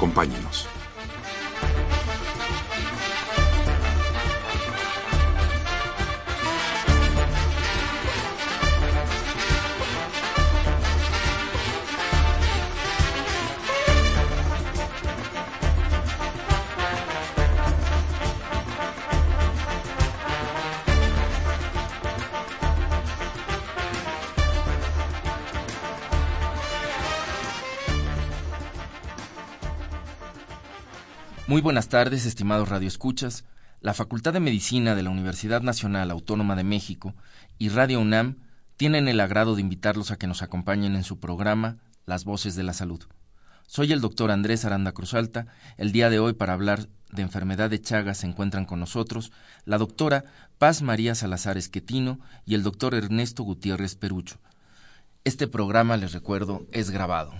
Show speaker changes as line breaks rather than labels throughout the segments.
Acompáñenos.
Buenas tardes, estimados radioescuchas. La Facultad de Medicina de la Universidad Nacional Autónoma de México y Radio UNAM tienen el agrado de invitarlos a que nos acompañen en su programa Las Voces de la Salud. Soy el doctor Andrés Aranda Cruzalta. El día de hoy, para hablar de enfermedad de Chagas, se encuentran con nosotros la doctora Paz María Salazar Esquetino y el doctor Ernesto Gutiérrez Perucho. Este programa, les recuerdo, es grabado.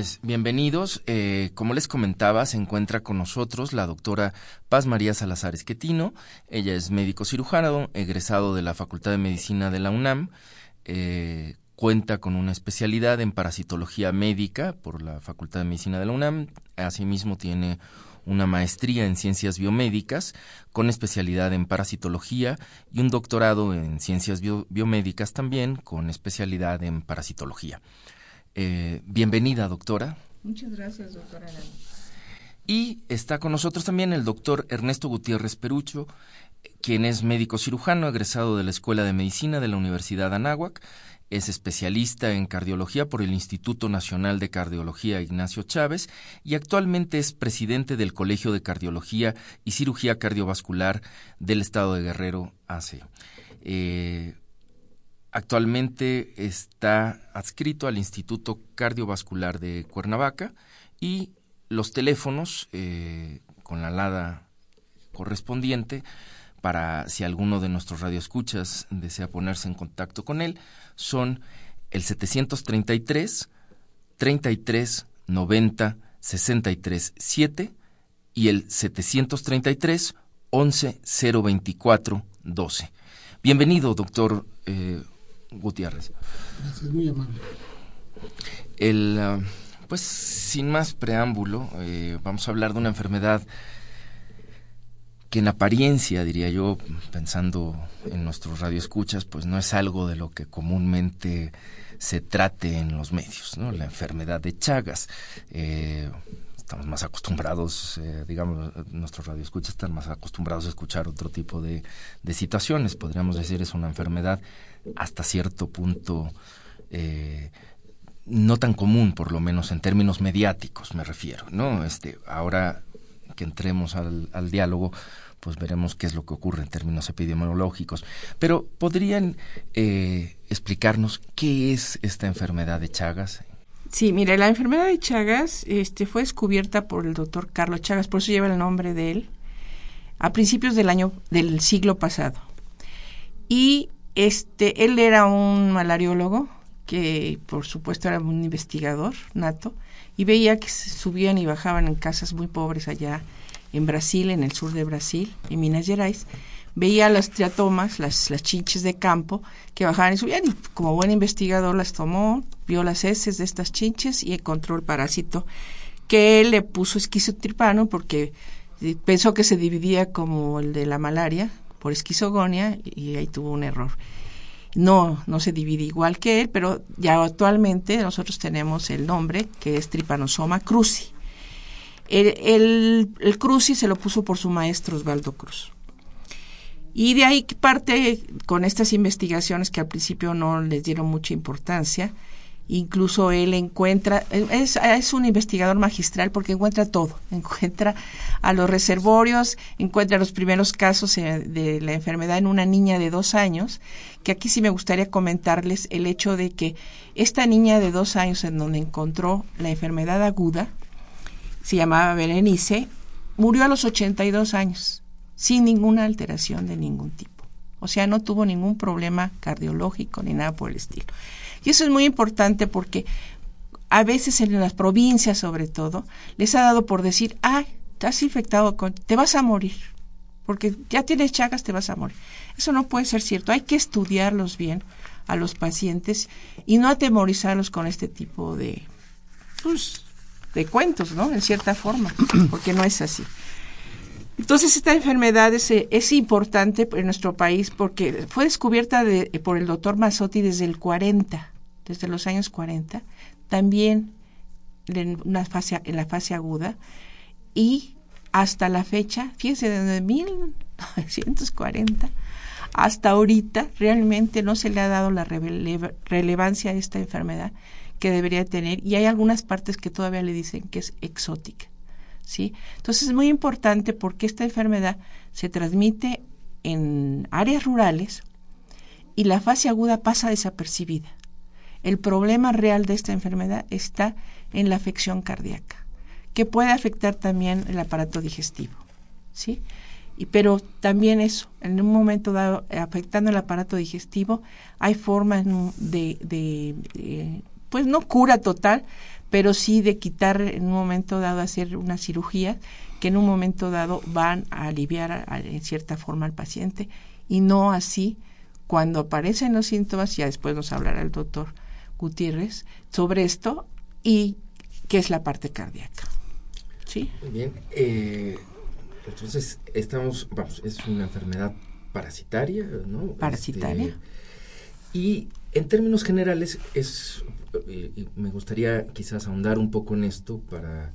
Pues bienvenidos. Eh, como les comentaba, se encuentra con nosotros la doctora Paz María Salazar Esquetino. Ella es médico cirujano, egresado de la Facultad de Medicina de la UNAM. Eh, cuenta con una especialidad en parasitología médica por la Facultad de Medicina de la UNAM. Asimismo, tiene una maestría en ciencias biomédicas con especialidad en parasitología y un doctorado en ciencias biomédicas también con especialidad en parasitología. Eh, bienvenida, doctora.
Muchas gracias, doctora.
Y está con nosotros también el doctor Ernesto Gutiérrez Perucho, quien es médico cirujano egresado de la Escuela de Medicina de la Universidad Anáhuac. Es especialista en cardiología por el Instituto Nacional de Cardiología Ignacio Chávez y actualmente es presidente del Colegio de Cardiología y Cirugía Cardiovascular del Estado de Guerrero AC. Eh, Actualmente está adscrito al Instituto Cardiovascular de Cuernavaca y los teléfonos eh, con la LADA correspondiente para si alguno de nuestros radioescuchas desea ponerse en contacto con él son el 733 33 90 63 7 y el 733 11 024 12. Bienvenido, doctor eh, Gutiérrez.
Gracias, muy amable.
El, ah, pues sin más preámbulo, eh, vamos a hablar de una enfermedad que en apariencia, diría yo, pensando en nuestros radioescuchas, pues no es algo de lo que comúnmente se trate en los medios, ¿no? La enfermedad de Chagas. Eh, estamos más acostumbrados, eh, digamos, nuestros radioescuchas están más acostumbrados a escuchar otro tipo de, de situaciones. Podríamos decir es una enfermedad hasta cierto punto eh, no tan común, por lo menos en términos mediáticos me refiero, ¿no? Este, ahora que entremos al, al diálogo, pues veremos qué es lo que ocurre en términos epidemiológicos. Pero ¿podrían eh, explicarnos qué es esta enfermedad de Chagas?
Sí, mire, la enfermedad de Chagas este, fue descubierta por el doctor Carlos Chagas, por eso lleva el nombre de él, a principios del año del siglo pasado. Y este, él era un malariólogo que por supuesto era un investigador nato y veía que subían y bajaban en casas muy pobres allá en Brasil, en el sur de Brasil, en Minas Gerais, veía las triatomas, las, las de campo que bajaban y subían y como buen investigador las tomó, vio las heces de estas chinches y encontró el parásito que él le puso esquizotripano porque pensó que se dividía como el de la malaria, por esquizogonia y ahí tuvo un error. No, no se divide igual que él, pero ya actualmente nosotros tenemos el nombre que es Trypanosoma cruzi. El, el, el cruzi se lo puso por su maestro Osvaldo Cruz. Y de ahí parte con estas investigaciones que al principio no les dieron mucha importancia. Incluso él encuentra, es, es, un investigador magistral porque encuentra todo, encuentra a los reservorios, encuentra los primeros casos eh, de la enfermedad en una niña de dos años, que aquí sí me gustaría comentarles el hecho de que esta niña de dos años en donde encontró la enfermedad aguda, se llamaba Berenice, murió a los 82 años sin ninguna alteración de ningún tipo. O sea, no tuvo ningún problema cardiológico ni nada por el estilo. Y eso es muy importante porque a veces en las provincias sobre todo les ha dado por decir, ay, estás infectado con, te vas a morir, porque ya tienes chagas, te vas a morir. Eso no puede ser cierto, hay que estudiarlos bien a los pacientes y no atemorizarlos con este tipo de, pues, de cuentos, ¿no? En cierta forma, porque no es así. Entonces, esta enfermedad es, es, importante en nuestro país porque fue descubierta de, por el doctor Mazzotti desde el 40, desde los años 40, también en, una en la fase aguda, y hasta la fecha, fíjense, desde 1940 hasta ahorita, realmente no se le ha dado la relevancia a esta enfermedad que debería tener, y hay algunas partes que todavía le dicen que es exótica. ¿Sí? Entonces es muy importante porque esta enfermedad se transmite en áreas rurales y la fase aguda pasa desapercibida. El problema real de esta enfermedad está en la afección cardíaca, que puede afectar también el aparato digestivo, ¿sí? Y, pero también eso, en un momento dado, afectando el aparato digestivo, hay formas de, de, de pues no cura total, pero sí de quitar en un momento dado, hacer una cirugía que en un momento dado van a aliviar en cierta forma al paciente y no así cuando aparecen los síntomas, ya después nos hablará el doctor Gutiérrez sobre esto y qué es la parte cardíaca. ¿Sí?
Muy bien. Eh, entonces, estamos, vamos, es una enfermedad parasitaria, ¿no?
Parasitaria.
Este, y en términos generales es y me gustaría quizás ahondar un poco en esto para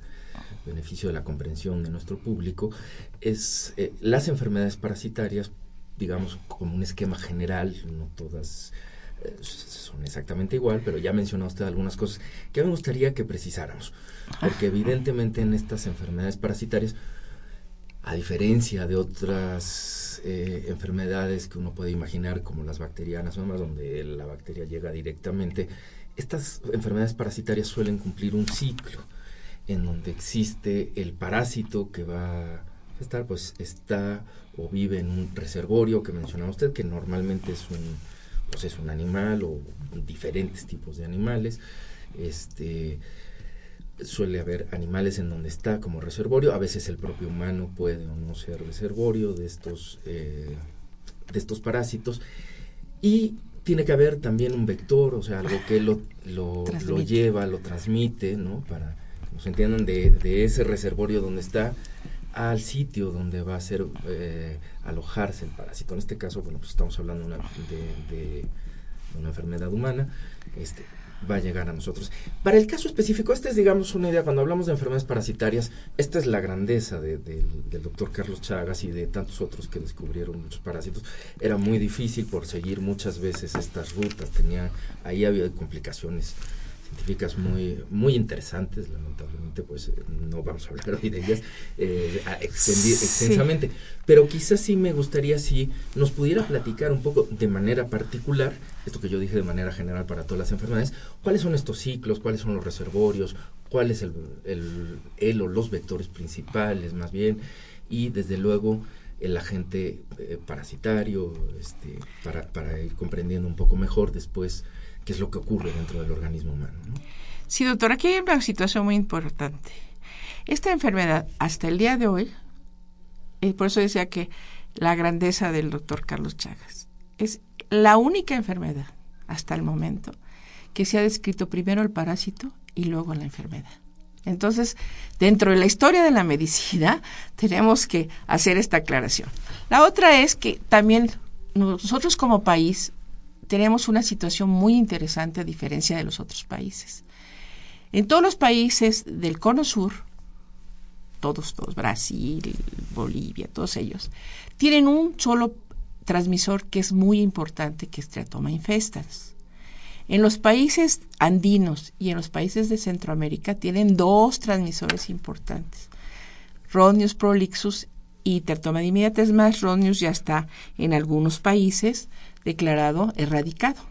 beneficio de la comprensión de nuestro público, es eh, las enfermedades parasitarias, digamos, como un esquema general, no todas eh, son exactamente igual, pero ya mencionó usted algunas cosas que me gustaría que precisáramos, porque evidentemente en estas enfermedades parasitarias, a diferencia de otras eh, enfermedades que uno puede imaginar como las bacterianas o demás, donde la bacteria llega directamente, estas enfermedades parasitarias suelen cumplir un ciclo en donde existe el parásito que va a estar, pues está o vive en un reservorio que mencionaba usted, que normalmente es un, pues es un animal o diferentes tipos de animales. Este, suele haber animales en donde está como reservorio, a veces el propio humano puede o no ser reservorio de estos, eh, de estos parásitos. Y tiene que haber también un vector, o sea, algo que lo, lo, lleva, lo transmite, ¿no? Para que nos entiendan de, de, ese reservorio donde está al sitio donde va a ser eh, alojarse el parásito. En este caso, bueno, pues estamos hablando de una, de, de una enfermedad humana. Este, va a llegar a nosotros. Para el caso específico, esta es, digamos, una idea, cuando hablamos de enfermedades parasitarias, esta es la grandeza del doctor Carlos Chagas y de tantos otros que descubrieron muchos parásitos. Era muy difícil por seguir muchas veces estas rutas, tenía, ahí había complicaciones científicas muy, muy interesantes, lamentablemente pues no vamos a hablar hoy de ellas eh, extensamente, pero quizás sí me gustaría si nos pudiera platicar un poco de manera particular, esto que yo dije de manera general para todas las enfermedades, cuáles son estos ciclos, cuáles son los reservorios, cuál es el, el, o los vectores principales más bien, y desde luego el agente eh, parasitario, este, para, para ir comprendiendo un poco mejor después qué es lo que ocurre dentro del organismo humano.
Sí, doctor, aquí hay una situación muy importante. Esta enfermedad, hasta el día de hoy, y por eso decía que la grandeza del doctor Carlos Chagas, es la única enfermedad hasta el momento que se ha descrito primero el parásito y luego la enfermedad. Entonces, dentro de la historia de la medicina, tenemos que hacer esta aclaración. La otra es que también nosotros como país tenemos una situación muy interesante a diferencia de los otros países. En todos los países del cono sur, todos, todos, Brasil, Bolivia, todos ellos, tienen un solo transmisor que es muy importante, que es Triatoma infestans. En los países andinos y en los países de Centroamérica tienen dos transmisores importantes, Rhodius prolixus y Teratoma dimidates más. Rhodius ya está en algunos países declarado erradicado,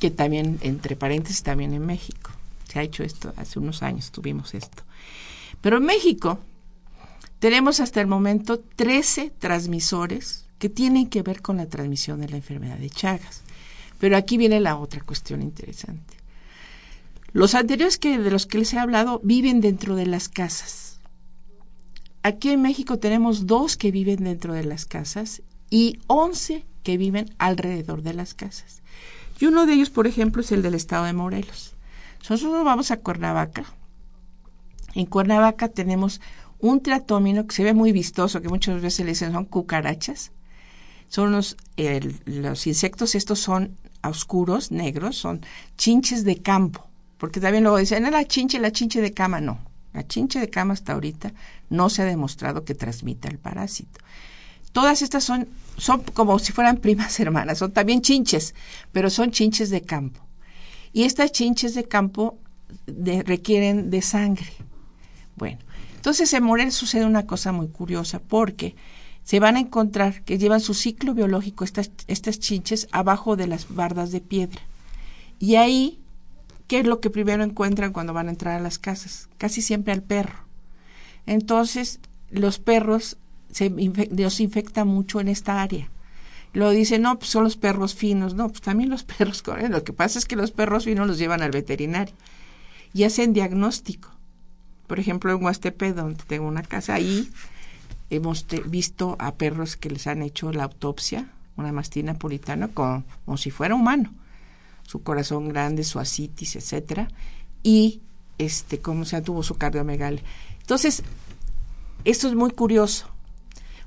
que también, entre paréntesis, también en México. Se ha hecho esto, hace unos años tuvimos esto. Pero en México tenemos hasta el momento 13 transmisores que tienen que ver con la transmisión de la enfermedad de Chagas. Pero aquí viene la otra cuestión interesante. Los anteriores que de los que les he hablado viven dentro de las casas. Aquí en México tenemos dos que viven dentro de las casas y once que viven alrededor de las casas. Y uno de ellos, por ejemplo, es el del estado de Morelos. Nosotros vamos a Cuernavaca. En Cuernavaca tenemos un triatómino que se ve muy vistoso, que muchas veces le dicen son cucarachas. Son los, los insectos, estos son oscuros, negros, son chinches de campo. Porque también luego dicen, la chinche, la chinche de cama, no. La chinche de cama hasta ahorita no se ha demostrado que transmita el parásito. Todas estas son, son como si fueran primas hermanas, son también chinches, pero son chinches de campo. Y estas chinches de campo requieren de sangre. Bueno, entonces en Morel sucede una cosa muy curiosa porque se van a encontrar que llevan su ciclo biológico estas, estas chinches abajo de las bardas de piedra. Y ahí, ¿qué es lo que primero encuentran cuando van a entrar a las casas? Casi siempre al perro. Entonces, los perros se los infecta mucho en esta área. Lo dicen, no, pues son los perros finos. No, pues también los perros corren. Lo que pasa es que los perros finos los llevan al veterinario y hacen diagnóstico. Por ejemplo, en Huastepe, donde tengo una casa, ahí hemos visto a perros que les han hecho la autopsia, una mastina napolitana, como, como si fuera humano. Su corazón grande, su asitis, etcétera, y este, como se tuvo su cardiomegalia. Entonces, esto es muy curioso,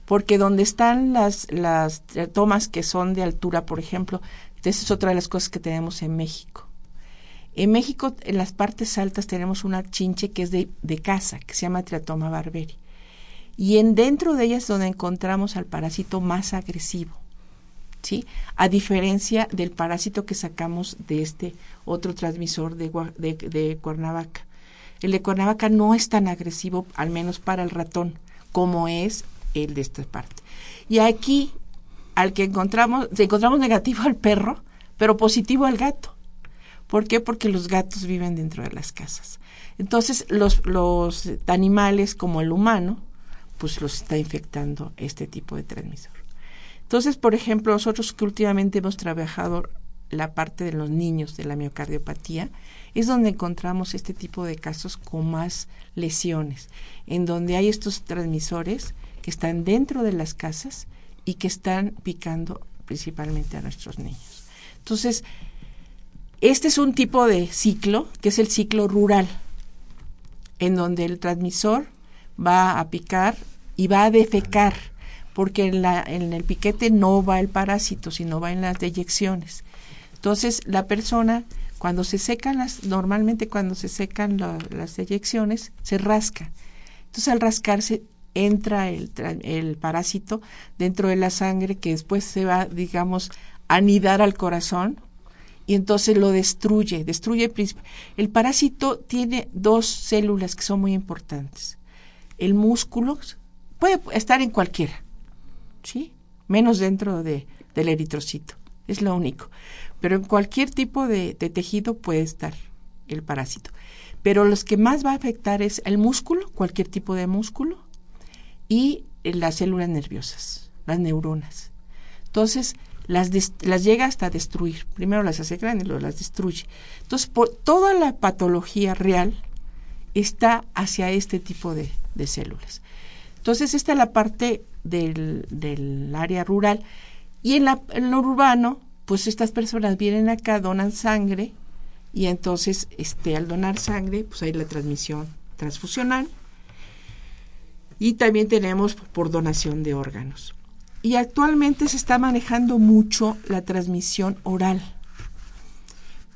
porque donde están las, las tomas que son de altura, por ejemplo, esa es otra de las cosas que tenemos en México. En México, en las partes altas, tenemos una chinche que es de, de casa, que se llama Triatoma barberi. Y en dentro de ella es donde encontramos al parásito más agresivo. ¿Sí? A diferencia del parásito que sacamos de este otro transmisor de, de, de Cuernavaca. El de Cuernavaca no es tan agresivo, al menos para el ratón, como es el de esta parte. Y aquí, al que encontramos, encontramos negativo al perro, pero positivo al gato. ¿Por qué? Porque los gatos viven dentro de las casas. Entonces, los, los animales como el humano, pues los está infectando este tipo de transmisor. Entonces, por ejemplo, nosotros que últimamente hemos trabajado la parte de los niños de la miocardiopatía, es donde encontramos este tipo de casos con más lesiones, en donde hay estos transmisores que están dentro de las casas y que están picando principalmente a nuestros niños. Entonces, este es un tipo de ciclo, que es el ciclo rural, en donde el transmisor va a picar y va a defecar, porque en, el piquete no va el parásito, sino va en las deyecciones. Entonces, la persona, cuando se secan las, normalmente cuando se secan las deyecciones, se rasca. Entonces, al rascarse, entra el, el parásito dentro de la sangre que después se va, digamos, a anidar al corazón y entonces lo destruye, destruye el parásito tiene dos células que son muy importantes. El músculo puede estar en cualquiera, ¿sí? Menos dentro de, del eritrocito, es lo único. Pero en cualquier tipo de, de tejido puede estar el parásito. Pero los que más va a afectar es el músculo, cualquier tipo de músculo, y las células nerviosas, las neuronas. Entonces, las, las llega hasta destruir. Primero las hace grandes luego las destruye. Entonces, toda la patología real está hacia este tipo de, de células. Entonces, esta es la parte del, del área rural. Y en, la, en lo urbano, pues estas personas vienen acá, donan sangre, y entonces, este, al donar sangre, pues hay la transmisión transfusional, y también tenemos por donación de órganos. Y actualmente se está manejando mucho la transmisión oral,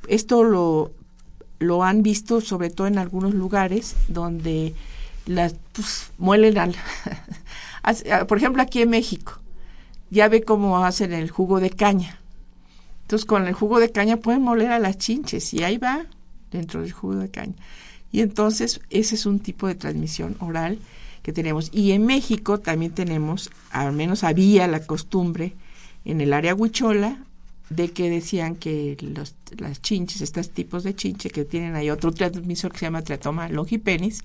esto lo, lo han visto sobre todo en algunos lugares donde las pues, muelen al... por ejemplo, aquí en México, ya ve cómo hacen el jugo de caña. Entonces, con el jugo de caña pueden moler a las chinches y ahí va dentro del jugo de caña. Y entonces, ese es un tipo de transmisión oral que tenemos. Y en México también tenemos, al menos había la costumbre en el área huichola, de que decían que los, las chinches, estos tipos de chinche que tienen ahí otro transmisor que se llama Tratoma longipenis,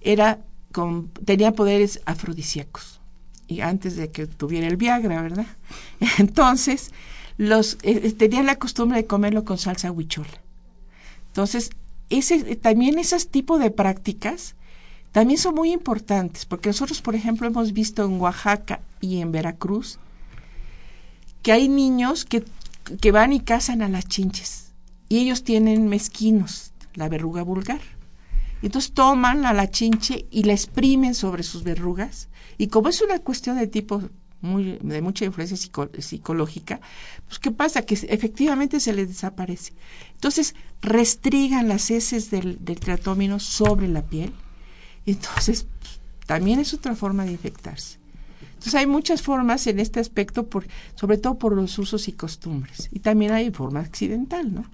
era tenía poderes afrodisíacos. Y antes de que tuviera el Viagra, ¿verdad? Entonces, los eh, eh, tenían la costumbre de comerlo con salsa huichola. Entonces, ese, también esos tipos de prácticas también son muy importantes, porque nosotros, por ejemplo, hemos visto en Oaxaca y en Veracruz que hay niños que, que van y cazan a las chinches y ellos tienen mezquinos, la verruga vulgar. Entonces toman a la chinche y la exprimen sobre sus verrugas y como es una cuestión de tipo muy, de mucha influencia psicológica, pues ¿qué pasa? Que efectivamente se les desaparece. Entonces restrigan las heces del, del tratómino sobre la piel. Entonces también es otra forma de infectarse. Entonces hay muchas formas en este aspecto, por, sobre todo por los usos y costumbres. Y también hay forma accidental, ¿no?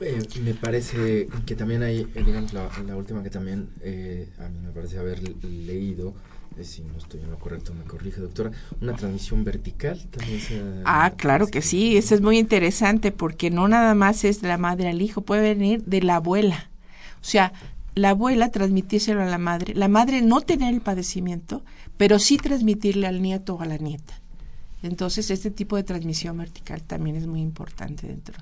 Eh, me parece que también hay, eh, digamos, la, última que también eh, a mí me parece haber leído, si no estoy en lo correcto, me corrige, doctora, una transmisión vertical también.
ah, claro que sí, eso es muy interesante porque no nada más es de la madre al hijo, puede venir de la abuela. O sea, la abuela transmitírselo a la madre, la madre no tener el padecimiento, pero sí transmitirle al nieto o a la nieta. Entonces, este tipo de transmisión vertical también es muy importante dentro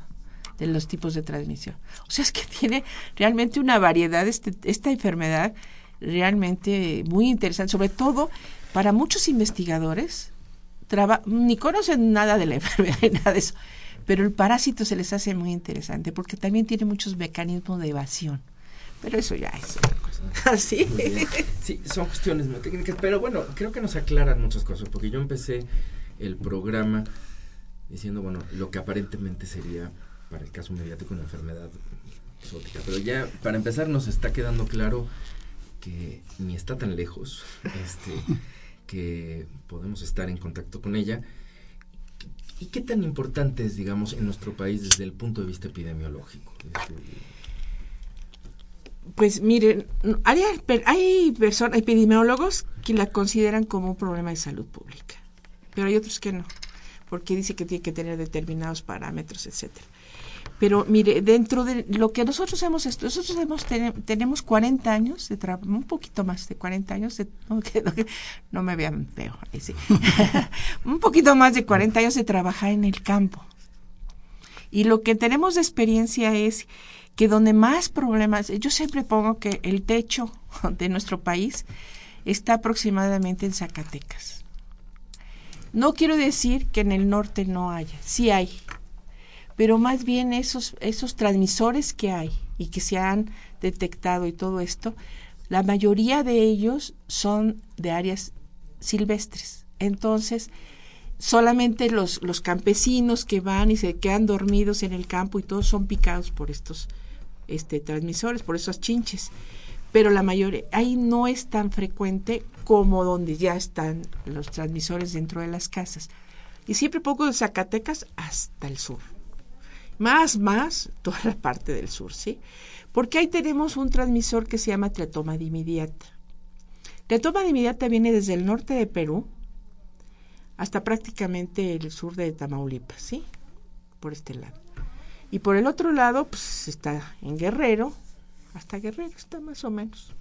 de los tipos de transmisión. O sea, es que tiene realmente una variedad este, esta enfermedad realmente muy interesante, sobre todo para muchos investigadores, ni conocen nada de la enfermedad nada de eso, pero el parásito se les hace muy interesante porque también tiene muchos mecanismos de evasión. Pero eso ya es otra cosa. ¿Sí?
sí, son cuestiones muy técnicas, pero bueno, creo que nos aclaran muchas cosas, porque yo empecé el programa diciendo, bueno, lo que aparentemente sería, para el caso mediático, una enfermedad exótica. Pero ya, para empezar, nos está quedando claro que ni está tan lejos, este, que podemos estar en contacto con ella. ¿Y qué tan importante es, digamos, en nuestro país desde el punto de vista epidemiológico?
Pues miren, hay, hay personas, epidemiólogos que la consideran como un problema de salud pública, pero hay otros que no, porque dice que tiene que tener determinados parámetros, etcétera. Pero mire, dentro de lo que nosotros hemos nosotros hemos, tenemos 40 años de trabajo, un poquito más de 40 años, de, no, me vean feo, un poquito más de 40 años de trabajar en el campo. Y lo que tenemos de experiencia es que donde más problemas, yo siempre pongo que el techo de nuestro país está aproximadamente en Zacatecas. No quiero decir que en el norte no haya, sí hay, pero más bien esos, esos transmisores que hay y que se han detectado y todo esto, la mayoría de ellos son de áreas silvestres. Entonces, solamente los, los campesinos que van y se quedan dormidos en el campo y todos son picados por estos este, transmisores, por esos chinches. Pero la mayoría, ahí no es tan frecuente como donde ya están los transmisores dentro de las casas. Y siempre pongo de Zacatecas hasta el sur. Más, más, toda la parte del sur, ¿sí? Porque ahí tenemos un transmisor que se llama tratoma dimidiata. Tratoma dimidiata viene desde el norte de Perú hasta prácticamente el sur de Tamaulipas, ¿sí? Por este lado. Y por el otro lado, pues está en Guerrero, hasta Guerrero está más o menos.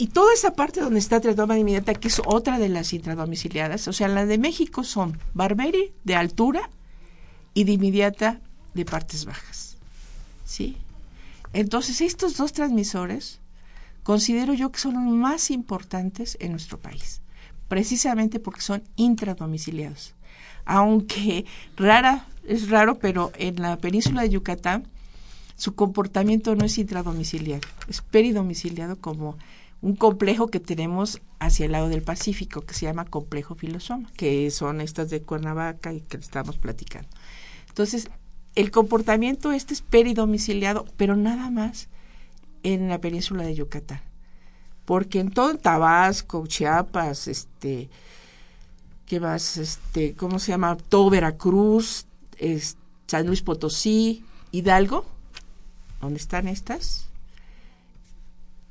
Y toda esa parte donde está tratoma inmediata, que es otra de las intradomiciliadas, o sea, las de México son Barberi de altura y de inmediata de partes bajas. ¿Sí? Entonces, estos dos transmisores considero yo que son los más importantes en nuestro país, precisamente porque son intradomiciliados. Aunque rara es raro, pero en la península de Yucatán su comportamiento no es intradomiciliario, es peridomiciliado como un complejo que tenemos hacia el lado del Pacífico que se llama complejo filosoma, que son estas de Cuernavaca y que estamos platicando. Entonces, el comportamiento este es peridomiciliado, pero nada más en la península de Yucatán. Porque en todo Tabasco, Chiapas, este, ¿qué más? Este, ¿cómo se llama? Todo Veracruz, San Luis Potosí, Hidalgo, ¿dónde están estas?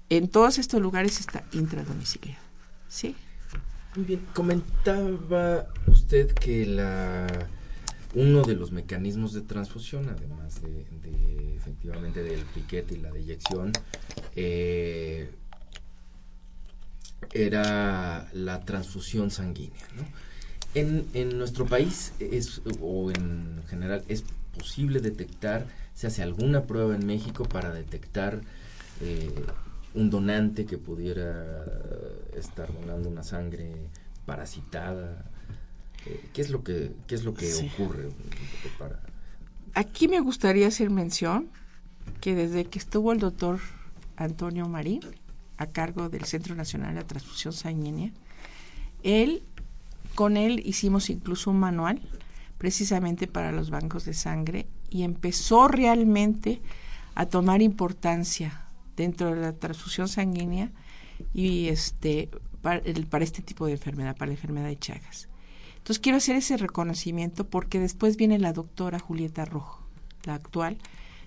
En todos estos lugares está intradomiciliado. ¿Sí?
Muy bien. Comentaba usted que la uno de los mecanismos de transfusión, además de, efectivamente del piquete y la deyección, eh, era la transfusión sanguínea. ¿no? En, en, nuestro país es, o en general es posible detectar, se hace alguna prueba en México para detectar eh, un donante que pudiera estar donando una sangre parasitada ¿Qué es lo que, qué es lo que ocurre? Para...
Aquí me gustaría hacer mención que desde que estuvo el doctor Antonio Marín a cargo del Centro Nacional de Transfusión Sanguínea, él, con él hicimos incluso un manual precisamente para los bancos de sangre y empezó realmente a tomar importancia dentro de la transfusión sanguínea y este para, para este tipo de enfermedad, para la enfermedad de Chagas. Entonces quiero hacer ese reconocimiento porque después viene la doctora Julieta Rojo, la actual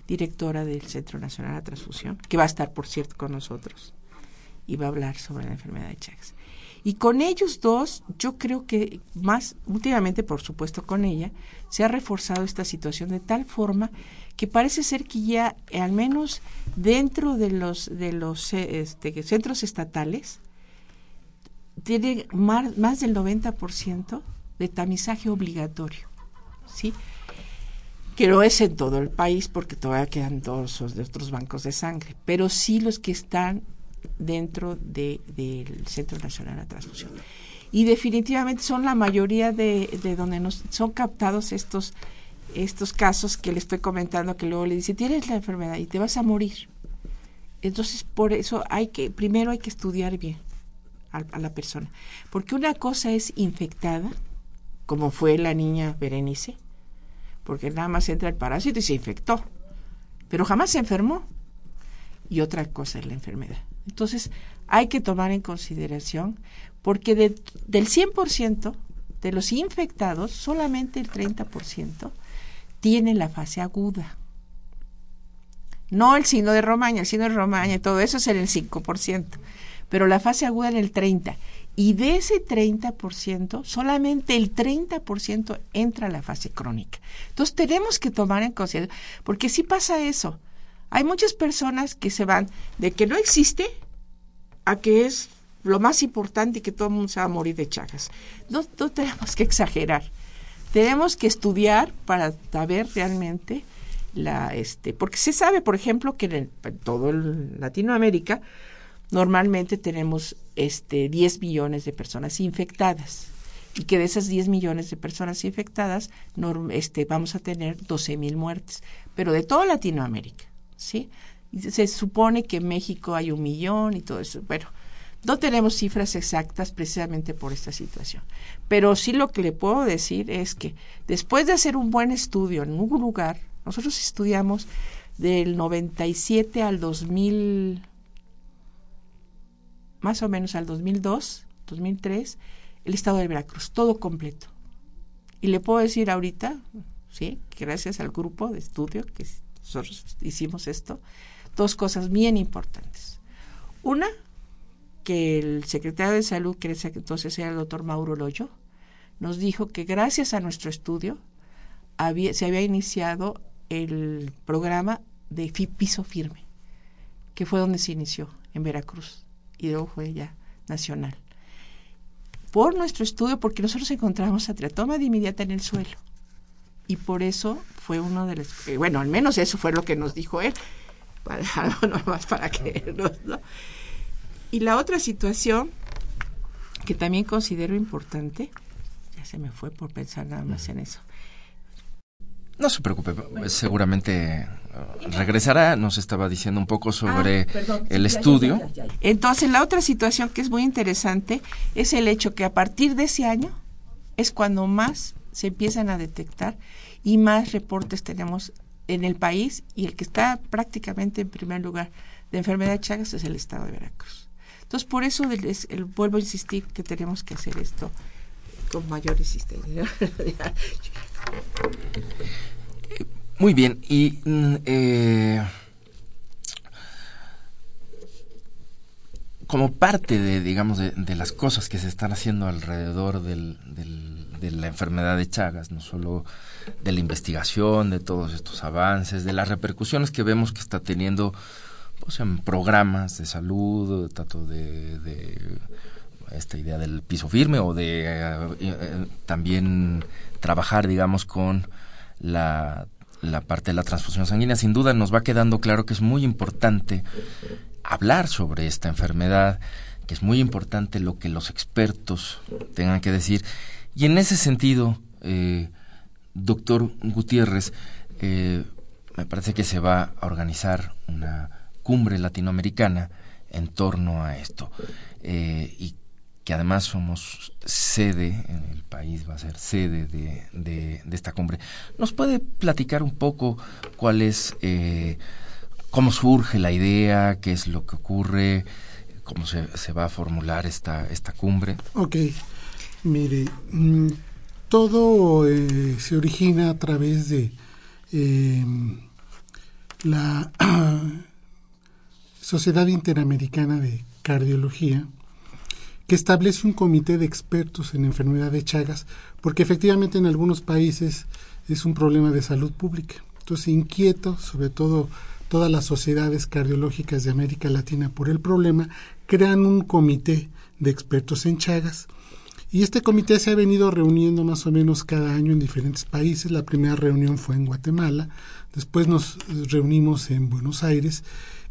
directora del Centro Nacional de Transfusión, que va a estar, por cierto, con nosotros y va a hablar sobre la enfermedad de Chagas. Y con ellos dos, yo creo que más, últimamente, por supuesto, con ella, se ha reforzado esta situación de tal forma que parece ser que ya, al menos dentro de los, de los este, centros estatales, tiene más, más del 90% de tamizaje obligatorio, ¿sí? Que no es en todo el país porque todavía quedan todos los de otros bancos de sangre, pero sí los que están dentro del Centro Nacional de Transfusión. Y definitivamente son la mayoría de, donde nos son captados estos, estos casos que le estoy comentando, que luego le dice, tienes la enfermedad y te vas a morir. Entonces, por eso hay que, primero hay que estudiar bien a la persona. Porque una cosa es infectada, como fue la niña Berenice, porque nada más entra el parásito y se infectó, pero jamás se enfermó. Y otra cosa es la enfermedad. Entonces, hay que tomar en consideración, porque del 100% de los infectados, solamente el 30% tiene la fase aguda. No el signo de Romaña, el signo de Romaña y todo eso es en el 5%, pero la fase aguda en el 30%. Y de ese 30%, solamente el 30% entra a la fase crónica. Entonces tenemos que tomar en consideración, porque si pasa eso. Hay muchas personas que se van de que no existe a que es lo más importante y que todo el mundo se va a morir de chagas. No, tenemos que exagerar. Tenemos que estudiar para saber realmente la este porque se sabe por ejemplo que en, todo Latinoamérica normalmente tenemos este 10 millones de personas infectadas y que de esas 10 millones de personas infectadas este, vamos a tener 12 mil muertes, pero de toda Latinoamérica, ¿sí? se supone que en México hay un millón y todo eso. Bueno, no tenemos cifras exactas precisamente por esta situación, pero sí lo que le puedo decir es que después de hacer un buen estudio en un lugar, nosotros estudiamos del 97 al 2000 más o menos al 2002, 2003, el estado de Veracruz, todo completo. Y le puedo decir ahorita, sí, gracias al grupo de estudio que nosotros hicimos esto, dos cosas bien importantes. Una, que el secretario de salud, que entonces era el doctor Mauro Loyo, nos dijo que gracias a nuestro estudio había, se había iniciado el programa de piso firme, que fue donde se inició, en Veracruz y luego fue ya nacional. Por nuestro estudio, porque nosotros encontramos atratoma de inmediata en el suelo. Y por eso fue uno de los... Eh, bueno, al menos eso fue lo que nos dijo él, para, no más para creernos, ¿no? Y la otra situación que también considero importante, ya se me fue por pensar nada más en eso,
no se preocupe, seguramente uh, regresará. Nos estaba diciendo un poco sobre ah, el estudio.
Entonces, la otra situación que es muy interesante es el hecho que a partir de ese año es cuando más se empiezan a detectar y más reportes tenemos en el país y el que está prácticamente en primer lugar de enfermedad de Chagas es el estado de Veracruz. Entonces, por eso el, vuelvo a insistir que tenemos que hacer esto con mayor insistencia.
Muy bien, y mm, eh, como parte de, digamos, de, las cosas que se están haciendo alrededor del, de la enfermedad de Chagas, no solo de la investigación, de todos estos avances, de las repercusiones que vemos que está teniendo pues, en programas de salud, tanto de, de esta idea del piso firme o de eh, eh, también trabajar, digamos, con la la parte de la transfusión sanguínea, sin duda nos va quedando claro que es muy importante hablar sobre esta enfermedad, que es muy importante lo que los expertos tengan que decir. Y en ese sentido, eh, doctor Gutiérrez, eh, me parece que se va a organizar una cumbre latinoamericana en torno a esto. Eh, y que además somos sede, el país va a ser sede de, de, esta cumbre. ¿Nos puede platicar un poco cuál es, eh, cómo surge la idea, qué es lo que ocurre, cómo se, se va a formular esta, esta cumbre?
Ok, mire, mm, todo eh, se origina a través de eh, la Sociedad Interamericana de Cardiología, que establece un comité de expertos en enfermedad de Chagas, porque efectivamente en algunos países es un problema de salud pública. Entonces, inquieto, sobre todo todas las sociedades cardiológicas de América Latina por el problema, crean un comité de expertos en Chagas. Y este comité se ha venido reuniendo más o menos cada año en diferentes países. La primera reunión fue en Guatemala, después nos reunimos en Buenos Aires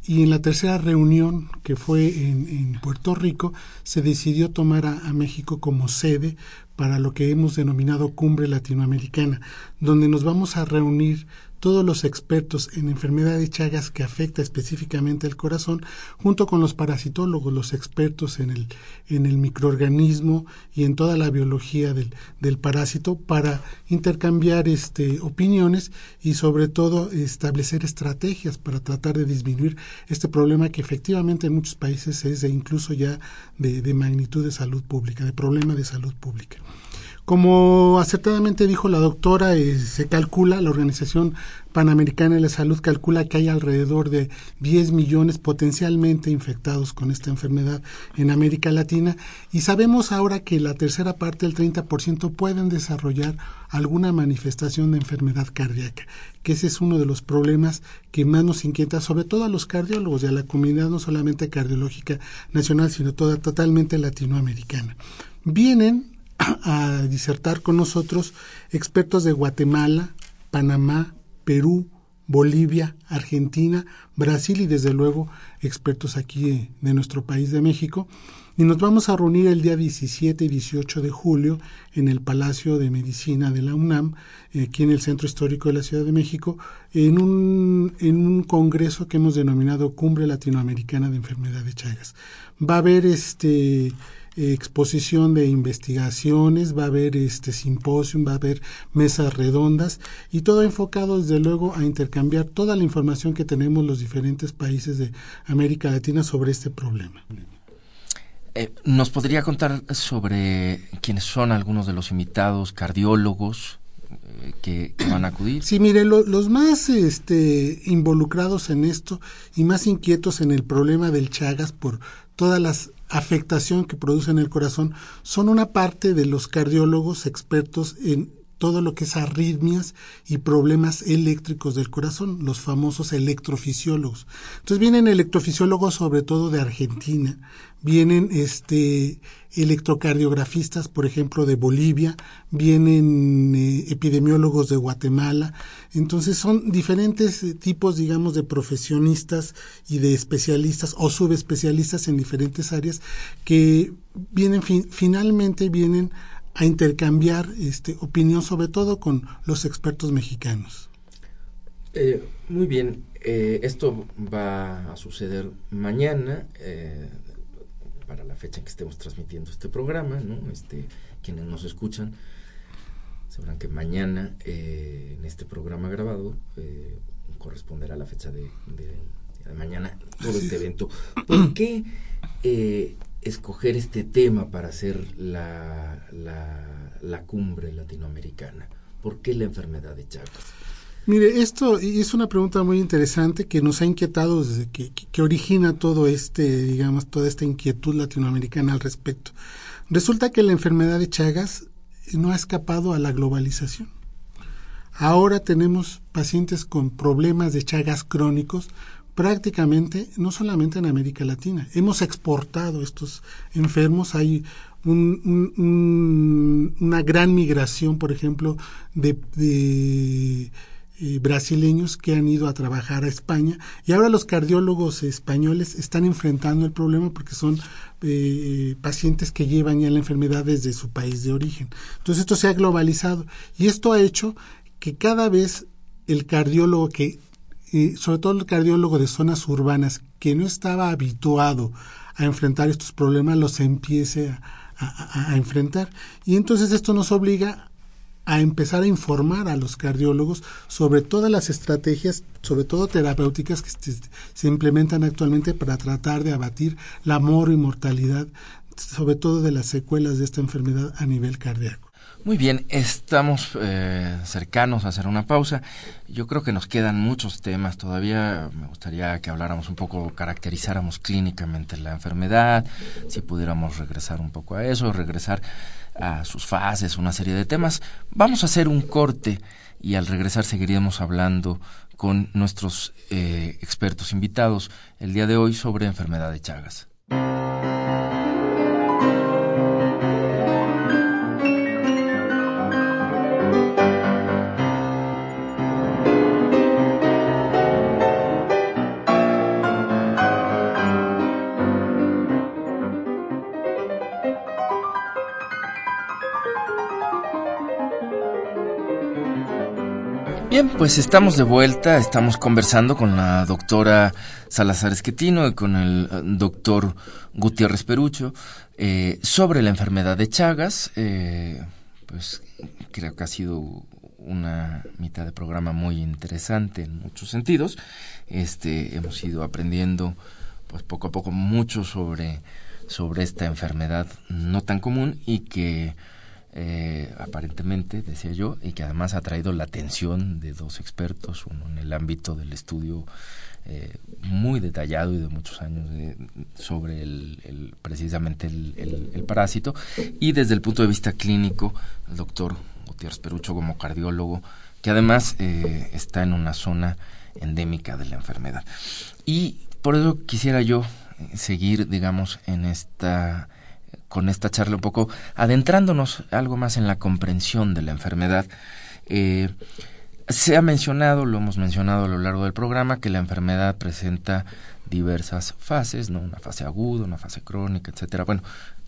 y en la tercera reunión, que fue en, Puerto Rico, se decidió tomar a, México como sede para lo que hemos denominado Cumbre Latinoamericana, donde nos vamos a reunir todos los expertos en enfermedad de Chagas que afecta específicamente el corazón, junto con los parasitólogos, los expertos en el, en el microorganismo y en toda la biología del, del parásito, para intercambiar este, opiniones y sobre todo establecer estrategias para tratar de disminuir este problema que efectivamente en muchos países es de incluso ya de, de magnitud de salud pública, de problema de salud pública. Como acertadamente dijo la doctora, eh, se calcula, la Organización Panamericana de la Salud calcula que hay alrededor de 10 millones potencialmente infectados con esta enfermedad en América Latina y sabemos ahora que la tercera parte, el 30%, pueden desarrollar alguna manifestación de enfermedad cardíaca, que ese es uno de los problemas que más nos inquieta, sobre todo a los cardiólogos y a la comunidad no solamente cardiológica nacional, sino toda totalmente latinoamericana. Vienen a disertar con nosotros expertos de Guatemala, Panamá, Perú, Bolivia, Argentina, Brasil y desde luego expertos aquí de nuestro país de México. Y nos vamos a reunir el día 17 y 18 de julio en el Palacio de Medicina de la UNAM, aquí en el Centro Histórico de la Ciudad de México, en un, en un congreso que hemos denominado Cumbre Latinoamericana de Enfermedad de Chagas. Va a haber este exposición de investigaciones, va a haber este simposium, va a haber mesas redondas y todo enfocado desde luego a intercambiar toda la información que tenemos los diferentes países de América Latina sobre este problema.
Eh, ¿Nos podría contar sobre quiénes son algunos de los invitados cardiólogos eh, que, van a acudir?
Sí, mire, los más este, involucrados en esto y más inquietos en el problema del Chagas por todas las afectación que produce en el corazón son una parte de los cardiólogos expertos en todo lo que es arritmias y problemas eléctricos del corazón, los famosos electrofisiólogos. Entonces vienen electrofisiólogos sobre todo de Argentina, vienen este electrocardiografistas, por ejemplo, de Bolivia, vienen eh, epidemiólogos de Guatemala. Entonces son diferentes eh, tipos, digamos, de profesionistas y de especialistas o subespecialistas en diferentes áreas que vienen finalmente vienen a intercambiar este, opinión, sobre todo con los expertos mexicanos.
Eh, muy bien, eh, esto va a suceder mañana, eh, para la fecha en que estemos transmitiendo este programa, ¿no? Este, quienes nos escuchan sabrán que mañana en este programa grabado corresponderá a la fecha de, mañana todo este evento. ¿Por qué escoger este tema para hacer la, la, cumbre latinoamericana? ¿Por qué la enfermedad de Chagas?
Mire, esto es una pregunta muy interesante que nos ha inquietado desde que, que, origina todo este, digamos, toda esta inquietud latinoamericana al respecto. Resulta que la enfermedad de Chagas no ha escapado a la globalización. Ahora tenemos pacientes con problemas de Chagas crónicos prácticamente no solamente en América Latina. Hemos exportado estos enfermos. Hay una gran migración, por ejemplo, de, eh, brasileños que han ido a trabajar a España y ahora los cardiólogos españoles están enfrentando el problema porque son eh, pacientes que llevan ya la enfermedad desde su país de origen. Entonces esto se ha globalizado y esto ha hecho que cada vez el cardiólogo que sobre todo el cardiólogo de zonas urbanas que no estaba habituado a enfrentar estos problemas, los empiece a, enfrentar. Y entonces esto nos obliga a empezar a informar a los cardiólogos sobre todas las estrategias, sobre todo terapéuticas que se, implementan actualmente para tratar de abatir la mortalidad, sobre todo de las secuelas de esta enfermedad a nivel cardíaco.
Muy bien, estamos eh, cercanos a hacer una pausa. Yo creo que nos quedan muchos temas. Todavía me gustaría que habláramos un poco, caracterizáramos clínicamente la enfermedad, si pudiéramos regresar un poco a eso, regresar a sus fases, una serie de temas. Vamos a hacer un corte y al regresar seguiríamos hablando con nuestros eh, expertos invitados el día de hoy sobre enfermedad de Chagas. Bien, pues estamos de vuelta, estamos conversando con la doctora Salazar Esquetino y con el eh, doctor Gutiérrez Perucho eh, sobre la enfermedad de Chagas. Eh, pues creo que ha sido una mitad de programa muy interesante en muchos sentidos. Este, hemos ido aprendiendo pues poco a poco mucho sobre, sobre esta enfermedad no tan común y que eh, aparentemente, decía yo, y que además ha traído la atención de dos expertos, uno en el ámbito del estudio eh, muy detallado y de muchos años sobre el, precisamente el, parásito, y desde el punto de vista clínico, el doctor Gutiérrez Perucho como cardiólogo, que además eh, está en una zona endémica de la enfermedad. Y por eso quisiera yo seguir, digamos, en esta con esta charla un poco adentrándonos algo más en la comprensión de la enfermedad. Eh, se ha mencionado, lo hemos mencionado a lo largo del programa, que la enfermedad presenta diversas fases, ¿no? Una fase aguda, una fase crónica, etcétera. Bueno,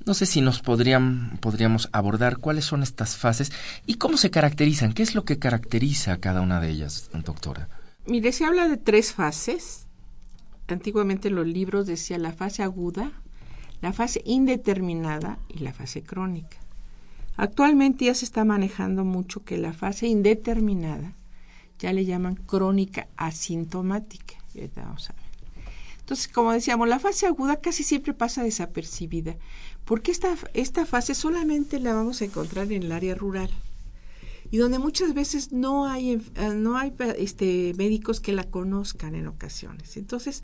no sé si nos podrían, podríamos abordar cuáles son estas fases y cómo se caracterizan, qué es lo que caracteriza a cada una de ellas, doctora.
Mire, se habla de tres fases. Antiguamente los libros decían la fase aguda, la fase indeterminada y la fase crónica. Actualmente ya se está manejando mucho que la fase indeterminada ya le llaman crónica asintomática. Entonces, como decíamos, la fase aguda casi siempre pasa desapercibida, porque esta, esta fase solamente la vamos a encontrar en el área rural y donde muchas veces no hay, eh, no hay este, médicos que la conozcan en ocasiones. Entonces,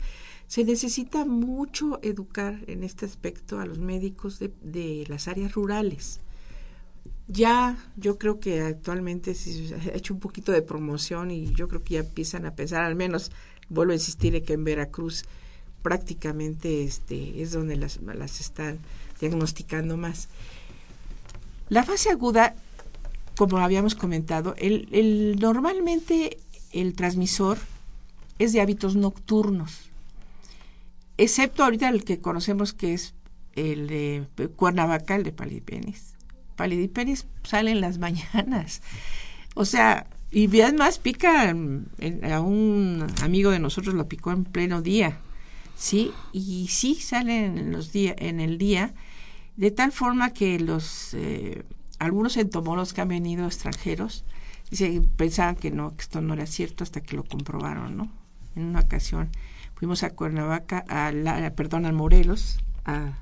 se necesita mucho educar en este aspecto a los médicos de, las áreas rurales. Ya yo creo que actualmente se ha hecho un poquito de promoción y yo creo que ya empiezan a pensar, al menos vuelvo a insistir que en Veracruz prácticamente este es donde las, las están diagnosticando más. La fase aguda, como habíamos comentado, el, el, normalmente el transmisor es de hábitos nocturnos excepto ahorita el que conocemos que es el de Cuernavaca, el de Palidipenis. Palidipenis sale en las mañanas. O sea, y más pica, a un amigo de nosotros lo picó en pleno día, ¿sí? Y sí sale en, los días, en el día, de tal forma que los, eh, algunos entomólogos que han venido extranjeros dice, pensaban que no, que esto no era cierto hasta que lo comprobaron, ¿no? En una ocasión fuimos a Cuernavaca, a la, perdón, a Morelos, a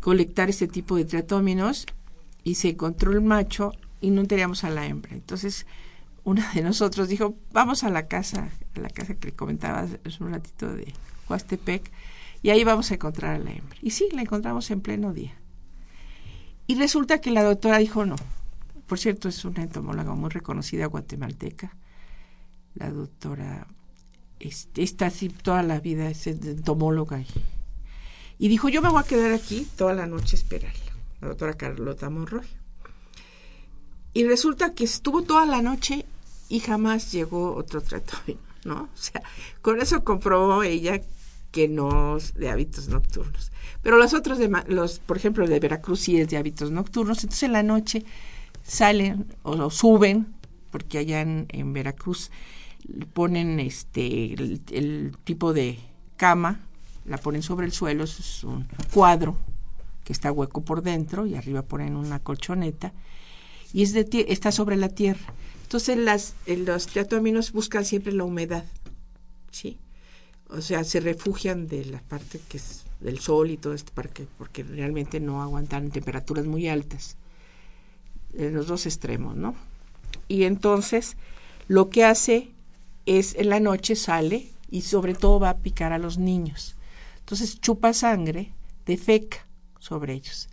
colectar este tipo de triatóminos y se encontró el macho y no teníamos a la hembra. Entonces, una de nosotros dijo, vamos a la casa, a la casa que le comentaba es un ratito de Huastepec, y ahí vamos a encontrar a la hembra. Y sí, la encontramos en pleno día. Y resulta que la doctora dijo no. Por cierto, es una entomóloga muy reconocida guatemalteca. La doctora está así toda la vida, es entomóloga. Y, dijo, yo me voy a quedar aquí toda la noche a esperarla. La doctora Carlota Monroy. Y resulta que estuvo toda la noche y jamás llegó otro tratamiento, ¿no? O sea, con eso comprobó ella que no de hábitos nocturnos. Pero los otros, de, los, por ejemplo, de Veracruz sí es de hábitos nocturnos, entonces en la noche salen o, suben, porque allá en, Veracruz ponen este el, tipo de cama, la ponen sobre el suelo, es un cuadro que está hueco por dentro y arriba ponen una colchoneta y es de está sobre la tierra. Entonces las, los teatoaminos buscan siempre la humedad, ¿sí? O sea, se refugian de la parte que es del sol y todo este parque, porque realmente no aguantan temperaturas muy altas, en los dos extremos, ¿no? Y entonces lo que hace es en la noche sale y sobre todo va a picar a los niños. Entonces chupa sangre, defeca sobre ellos.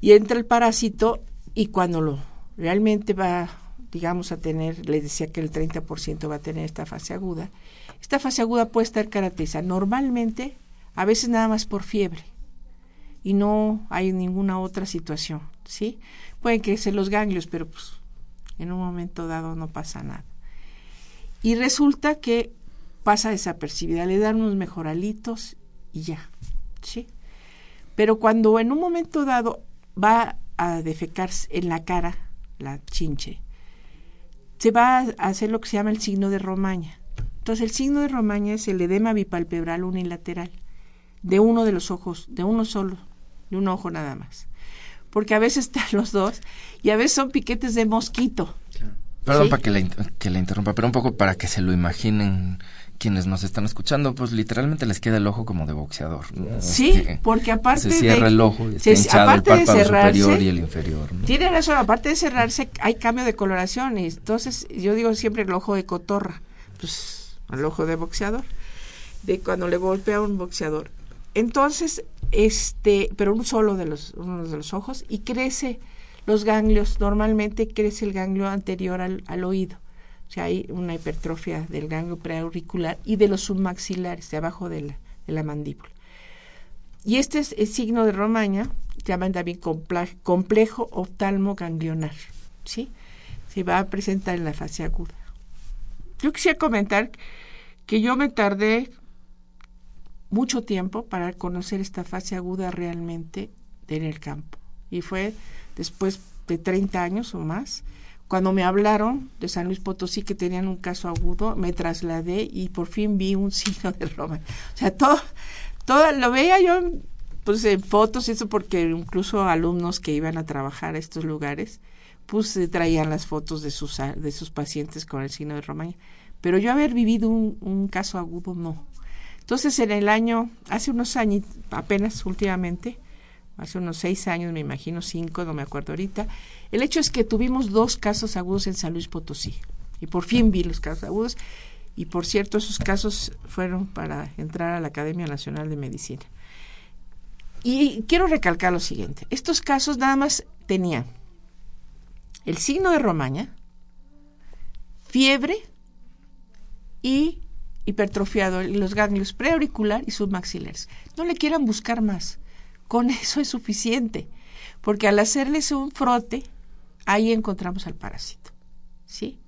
Y entra el parásito y cuando lo realmente va, digamos, a tener, les decía que el 30% va a tener esta fase aguda, esta fase aguda puede estar caracterizada normalmente a veces nada más por fiebre y no hay ninguna otra situación, ¿sí? Pueden crecer los ganglios, pero pues en un momento dado no pasa nada. Y resulta que pasa desapercibida, le dan unos mejoralitos y ya, ¿sí? Pero cuando en un momento dado va a defecarse en la cara, la chinche, se va a hacer lo que se llama el signo de Romaña. Entonces el signo de Romaña es el edema bipalpebral unilateral de uno de los ojos, de uno solo, de un ojo nada más. Porque a veces están los dos y a veces son piquetes de mosquito.
Perdón para que le interrumpa, pero un poco para que se lo imaginen quienes nos están escuchando, pues literalmente les queda el ojo como de boxeador.
Sí, este, porque aparte
se cierra el ojo, hinchado el párpado superior y el inferior.
Tiene razón, aparte de cerrarse hay cambio de coloración y entonces yo digo siempre el ojo de cotorra, pues el ojo de boxeador, de cuando le golpea a un boxeador. Entonces, este, pero un solo de los, uno de los ojos y crece los ganglios, normalmente crece el ganglio anterior al, al oído. O sea, hay una hipertrofia del ganglio preauricular y de los submaxilares, de abajo de la, mandíbula. Y este es el signo de Romaña, llaman también complejo oftalmo ganglionar, ¿sí? Se va a presentar en la fase aguda. Yo quisiera comentar que yo me tardé mucho tiempo para conocer esta fase aguda realmente en el campo. Y fue después de 30 años o más, cuando me hablaron de San Luis Potosí que tenían un caso agudo, me trasladé y por fin vi un signo de Roma. O sea, todo, todo lo veía yo pues en fotos, eso porque incluso alumnos que iban a trabajar a estos lugares, pues traían las fotos de sus, de sus pacientes con el signo de Romaña. Pero yo haber vivido un, un caso agudo, no. Entonces, en el año, hace unos años, apenas últimamente, hace unos seis años, me imagino cinco, no me acuerdo ahorita, el hecho es que tuvimos dos casos agudos en San Luis Potosí. Y por fin vi los casos agudos. Y por cierto, esos casos fueron para entrar a la Academia Nacional de Medicina. Y quiero recalcar lo siguiente. Estos casos nada más tenían el signo de Romaña, fiebre y hipertrofiado los ganglios preauricular y submaxilares. No le quieran buscar más. Con eso es suficiente, porque al hacerles un frote, ahí encontramos al parásito. ¿Sí?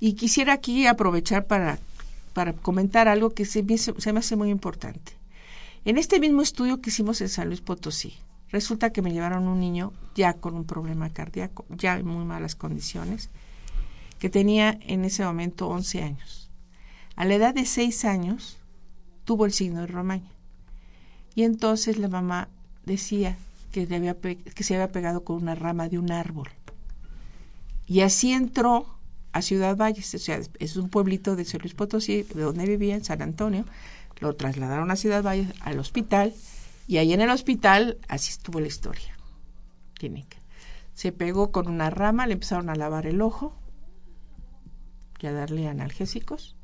Y quisiera aquí aprovechar para, para comentar algo que se me, se me hace muy importante. En este mismo estudio que hicimos en San Luis Potosí, resulta que me llevaron un niño ya con un problema cardíaco, ya en muy malas condiciones, que tenía en ese momento 11 años a la edad de seis años tuvo el signo de Romaña. Y entonces la mamá decía, que, se había pegado con una rama de un árbol. Y así entró a Ciudad Valles, o sea, es un pueblito de San Luis Potosí, de donde vivía, en San Antonio. Lo trasladaron a Ciudad Valles, al hospital, y ahí en el hospital, así estuvo la historia. Clínica. Se pegó con una rama, le empezaron a lavar el ojo y a darle analgésicos.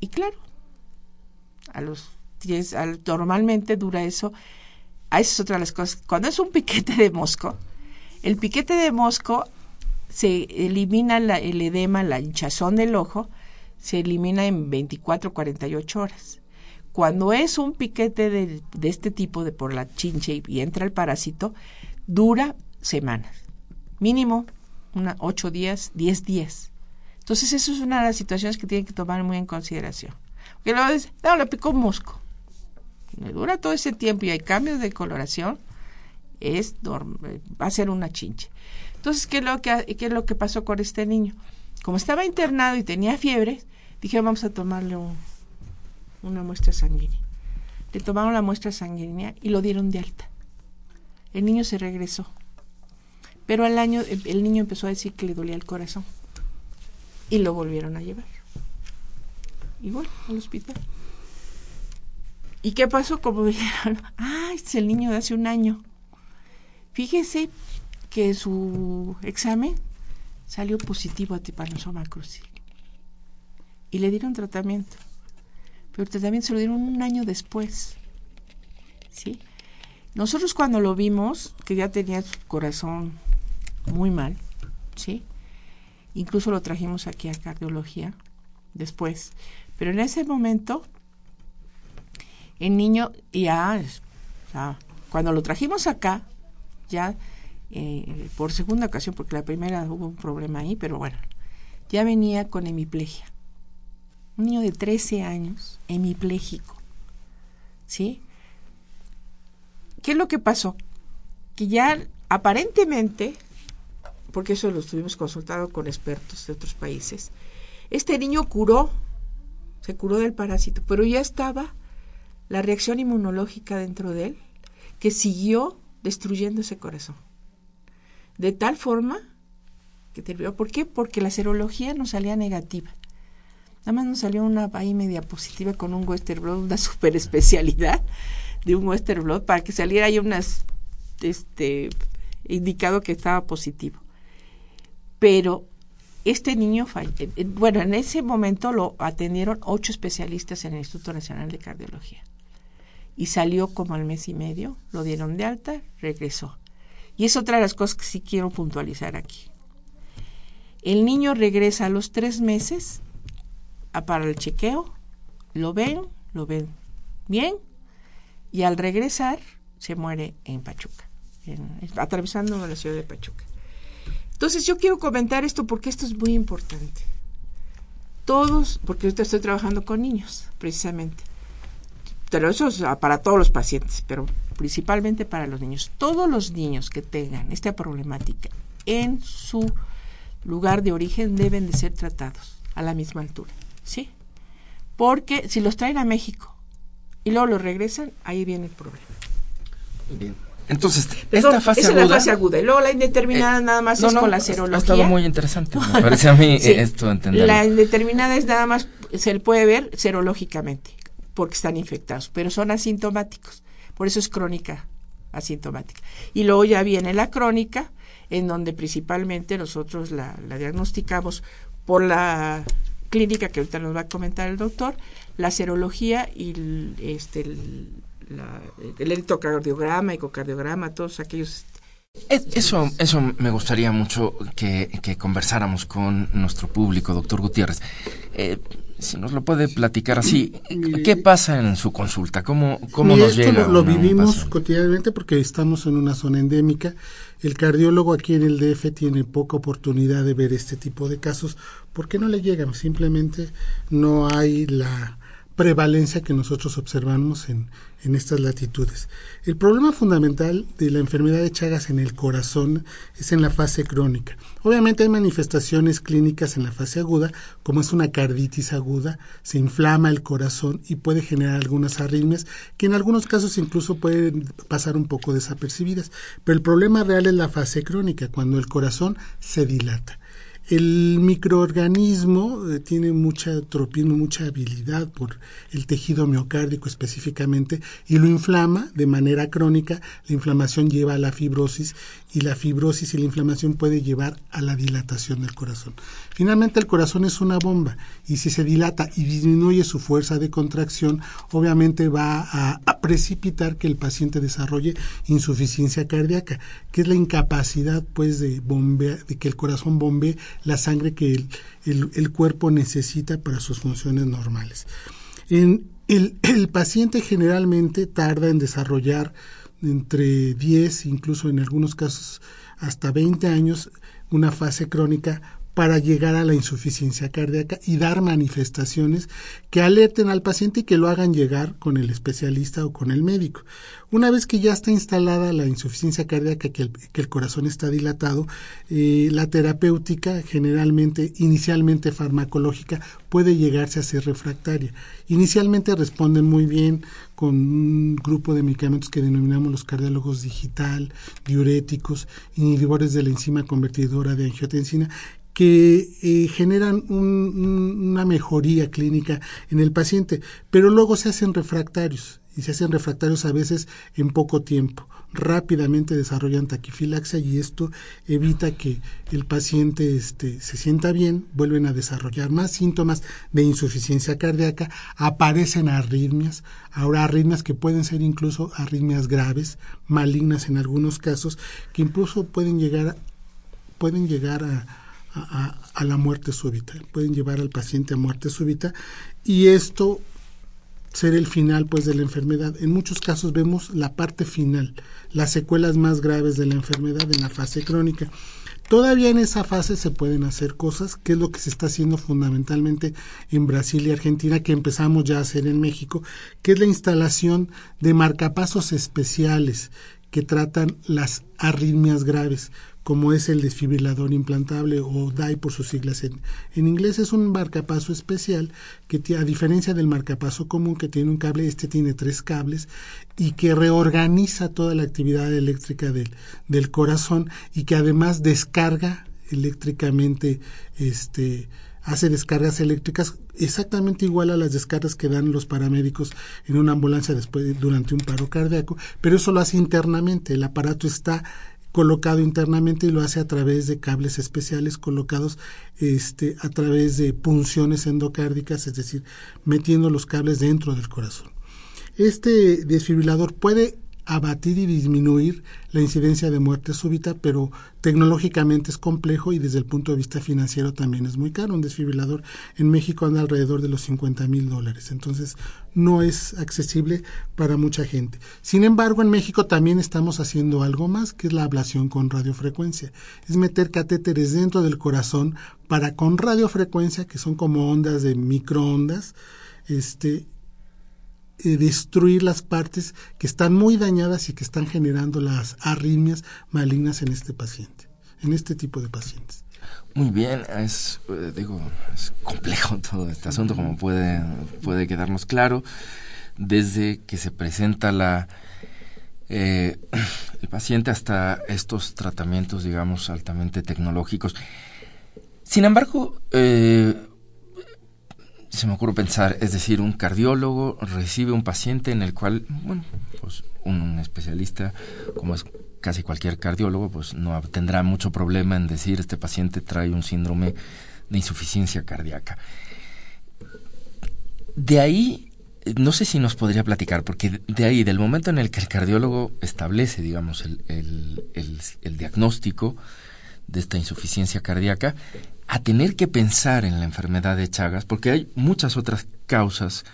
Y claro, a los 10, normalmente dura eso. A esa es otra de las cosas. Cuando es un piquete de mosco, el piquete de mosco se elimina el edema, la hinchazón del ojo, se elimina en 24, 48 horas. Cuando es un piquete de, este tipo, de por la chinche y, entra el parásito, dura semanas. Mínimo una, 8 días, 10 días. Entonces, eso es una de las situaciones que tienen que tomar muy en consideración. Porque luego dice, no, le picó un mosco. Dura todo ese tiempo y hay cambios de coloración, es va a ser una chinche. Entonces, ¿qué es, lo que, ¿qué es lo que pasó con este niño? Como estaba internado y tenía fiebre, dije, vamos a tomarle un, una muestra sanguínea. Le tomaron la muestra sanguínea y lo dieron de alta. El niño se regresó. Pero al año el niño empezó a decir que le dolía el corazón. Y lo volvieron a llevar. Igual, al hospital. ¿Y qué pasó? Como dijeron, ah, es el niño de hace un año. Fíjese que su examen salió positivo a Trypanosoma cruzi. Y le dieron tratamiento pero también se lo dieron un año después. ¿Sí? Nosotros cuando lo vimos, que ya tenía su corazón muy mal, ¿sí? Incluso lo trajimos aquí a cardiología después. Pero en ese momento, el niño ya, cuando lo trajimos acá, ya eh, por segunda ocasión, porque la primera hubo un problema ahí, pero bueno, ya venía con hemiplegia un niño de 13 años, hemipléjico. ¿Sí? ¿Qué es lo que pasó? Que ya aparentemente, porque eso lo estuvimos consultando con expertos de otros países, este niño curó, se curó del parásito, pero ya estaba la reacción inmunológica dentro de él que siguió destruyendo ese corazón. De tal forma que terminó. ¿Por qué? Porque la serología no salía negativa. Nada más nos salió una ahí media positiva con un Western Blood, una super especialidad de un Western Blood para que saliera ahí unas, este, indicado que estaba positivo. Pero este niño, eh, bueno, en ese momento lo atendieron ocho especialistas en el Instituto Nacional de Cardiología. Y salió como al mes y medio, lo dieron de alta, regresó. Y es otra de las cosas que sí quiero puntualizar aquí. El niño regresa a los tres meses para el chequeo, lo ven, lo ven bien, y al regresar se muere en Pachuca, atravesando la ciudad de Pachuca. Entonces yo quiero comentar esto porque esto es muy importante. Todos, porque ahorita estoy trabajando con niños, precisamente. Pero eso es para todos los pacientes, pero principalmente para los niños. Todos los niños que tengan esta problemática en su lugar de origen deben de ser tratados a la misma altura. ¿sí? Porque si los traen a México y luego los regresan, ahí viene el problema.
Bien. Entonces, esta fase
esa
aguda.
Es la fase aguda. Y luego la indeterminada eh, nada más es con la serología. Ha
estado muy interesante. Me parece a mí esto entender.
La indeterminada es nada más, se le puede ver serológicamente, porque están infectados, pero son asintomáticos. Por eso es crónica asintomática. Y luego ya viene la crónica, en donde principalmente nosotros la, diagnosticamos por la clínica que ahorita nos va a comentar el doctor, la serología y el, este, el, el electrocardiograma, ecocardiograma, todos aquellos
eso, eso me gustaría mucho que, conversáramos con nuestro público, doctor Gutiérrez. Eh, si nos lo puede platicar así, ¿qué pasa en su consulta? ¿Cómo, cómo nos llega?
Lo, lo vivimos cotidianamente porque estamos en una zona endémica. El cardiólogo aquí en el DF tiene poca oportunidad de ver este tipo de casos porque no le llegan, simplemente no hay la prevalencia que nosotros observamos en, en estas latitudes. El problema fundamental de la enfermedad de Chagas en el corazón es en la fase crónica. Obviamente hay manifestaciones clínicas en la fase aguda, como es una carditis aguda, se inflama el corazón y puede generar algunas arritmias que en algunos casos incluso pueden pasar un poco desapercibidas. Pero el problema real es la fase crónica, cuando el corazón se dilata. El microorganismo eh, tiene mucha tropino, mucha habilidad por el tejido miocárdico específicamente y lo inflama de manera crónica. La inflamación lleva a la fibrosis y la fibrosis y la inflamación puede llevar a la dilatación del corazón. Finalmente el corazón es una bomba y si se dilata y disminuye su fuerza de contracción, obviamente va a, precipitar que el paciente desarrolle insuficiencia cardíaca, que es la incapacidad pues de bombear, de que el corazón bombee la sangre que el, cuerpo necesita para sus funciones normales. El paciente generalmente tarda en desarrollar entre 10, incluso en algunos casos hasta 20 años, una fase crónica para llegar a la insuficiencia cardíaca y dar manifestaciones que alerten al paciente y que lo hagan llegar con el especialista o con el médico. Una vez que ya está instalada la insuficiencia cardíaca, que el, corazón está dilatado, eh, la terapéutica, generalmente, inicialmente farmacológica, puede llegarse a ser refractaria. Inicialmente responden muy bien con un grupo de medicamentos que denominamos los cardiólogos digital, diuréticos, inhibidores de la enzima convertidora de angiotensina, que eh, generan una mejoría clínica en el paciente, pero luego se hacen refractarios y se hacen refractarios a veces en poco tiempo. Rápidamente desarrollan taquifilaxia y esto evita que el paciente este, se sienta bien, vuelven a desarrollar más síntomas de insuficiencia cardíaca, aparecen arritmias, ahora arritmias que pueden ser incluso arritmias graves, malignas en algunos casos, que incluso pueden llegar, pueden llegar a, a, la muerte súbita, pueden llevar al paciente a muerte súbita y esto ser el final pues de la enfermedad. En muchos casos vemos la parte final, las secuelas más graves de la enfermedad en la fase crónica. Todavía en esa fase se pueden hacer cosas, que es lo que se está haciendo fundamentalmente en Brasil y Argentina, que empezamos ya a hacer en México, que es la instalación de marcapasos especiales que tratan las arritmias graves como es el desfibrilador implantable o DAI por sus siglas en, en inglés, es un marcapaso especial que a diferencia del marcapaso común que tiene un cable, este tiene tres cables y que reorganiza toda la actividad eléctrica del, del corazón y que además descarga eléctricamente este hace descargas eléctricas exactamente igual a las descargas que dan los paramédicos en una ambulancia después durante un paro cardíaco, pero eso lo hace internamente, el aparato está colocado internamente y lo hace a través de cables especiales colocados este, a través de punciones endocárdicas, es decir, metiendo los cables dentro del corazón. Este desfibrilador puede abatir y disminuir la incidencia de muerte súbita, pero tecnológicamente es complejo y desde el punto de vista financiero también es muy caro. Un desfibrilador en México anda alrededor de los 50 mil dólares, entonces no es accesible para mucha gente. Sin embargo, en México también estamos haciendo algo más, que es la ablación con radiofrecuencia. Es meter catéteres dentro del corazón para con radiofrecuencia, que son como ondas de microondas, este, eh, destruir las partes que están muy dañadas y que están generando las arritmias malignas en este paciente, en este tipo de pacientes.
Muy bien, es, eh, digo, es complejo todo este asunto, como puede, puede quedarnos claro, desde que se presenta la, eh, el paciente hasta estos tratamientos, digamos, altamente tecnológicos. Sin embargo, se me ocurre pensar, es decir, un cardiólogo recibe un paciente en el cual, bueno, pues un especialista, como es casi cualquier cardiólogo, pues no tendrá mucho problema en decir este paciente trae un síndrome de insuficiencia cardíaca. De ahí, no sé si nos podría platicar, porque de ahí, del momento en el que el cardiólogo establece, digamos, el, diagnóstico de esta insuficiencia cardíaca, a tener que pensar en la enfermedad de Chagas, porque hay muchas otras causas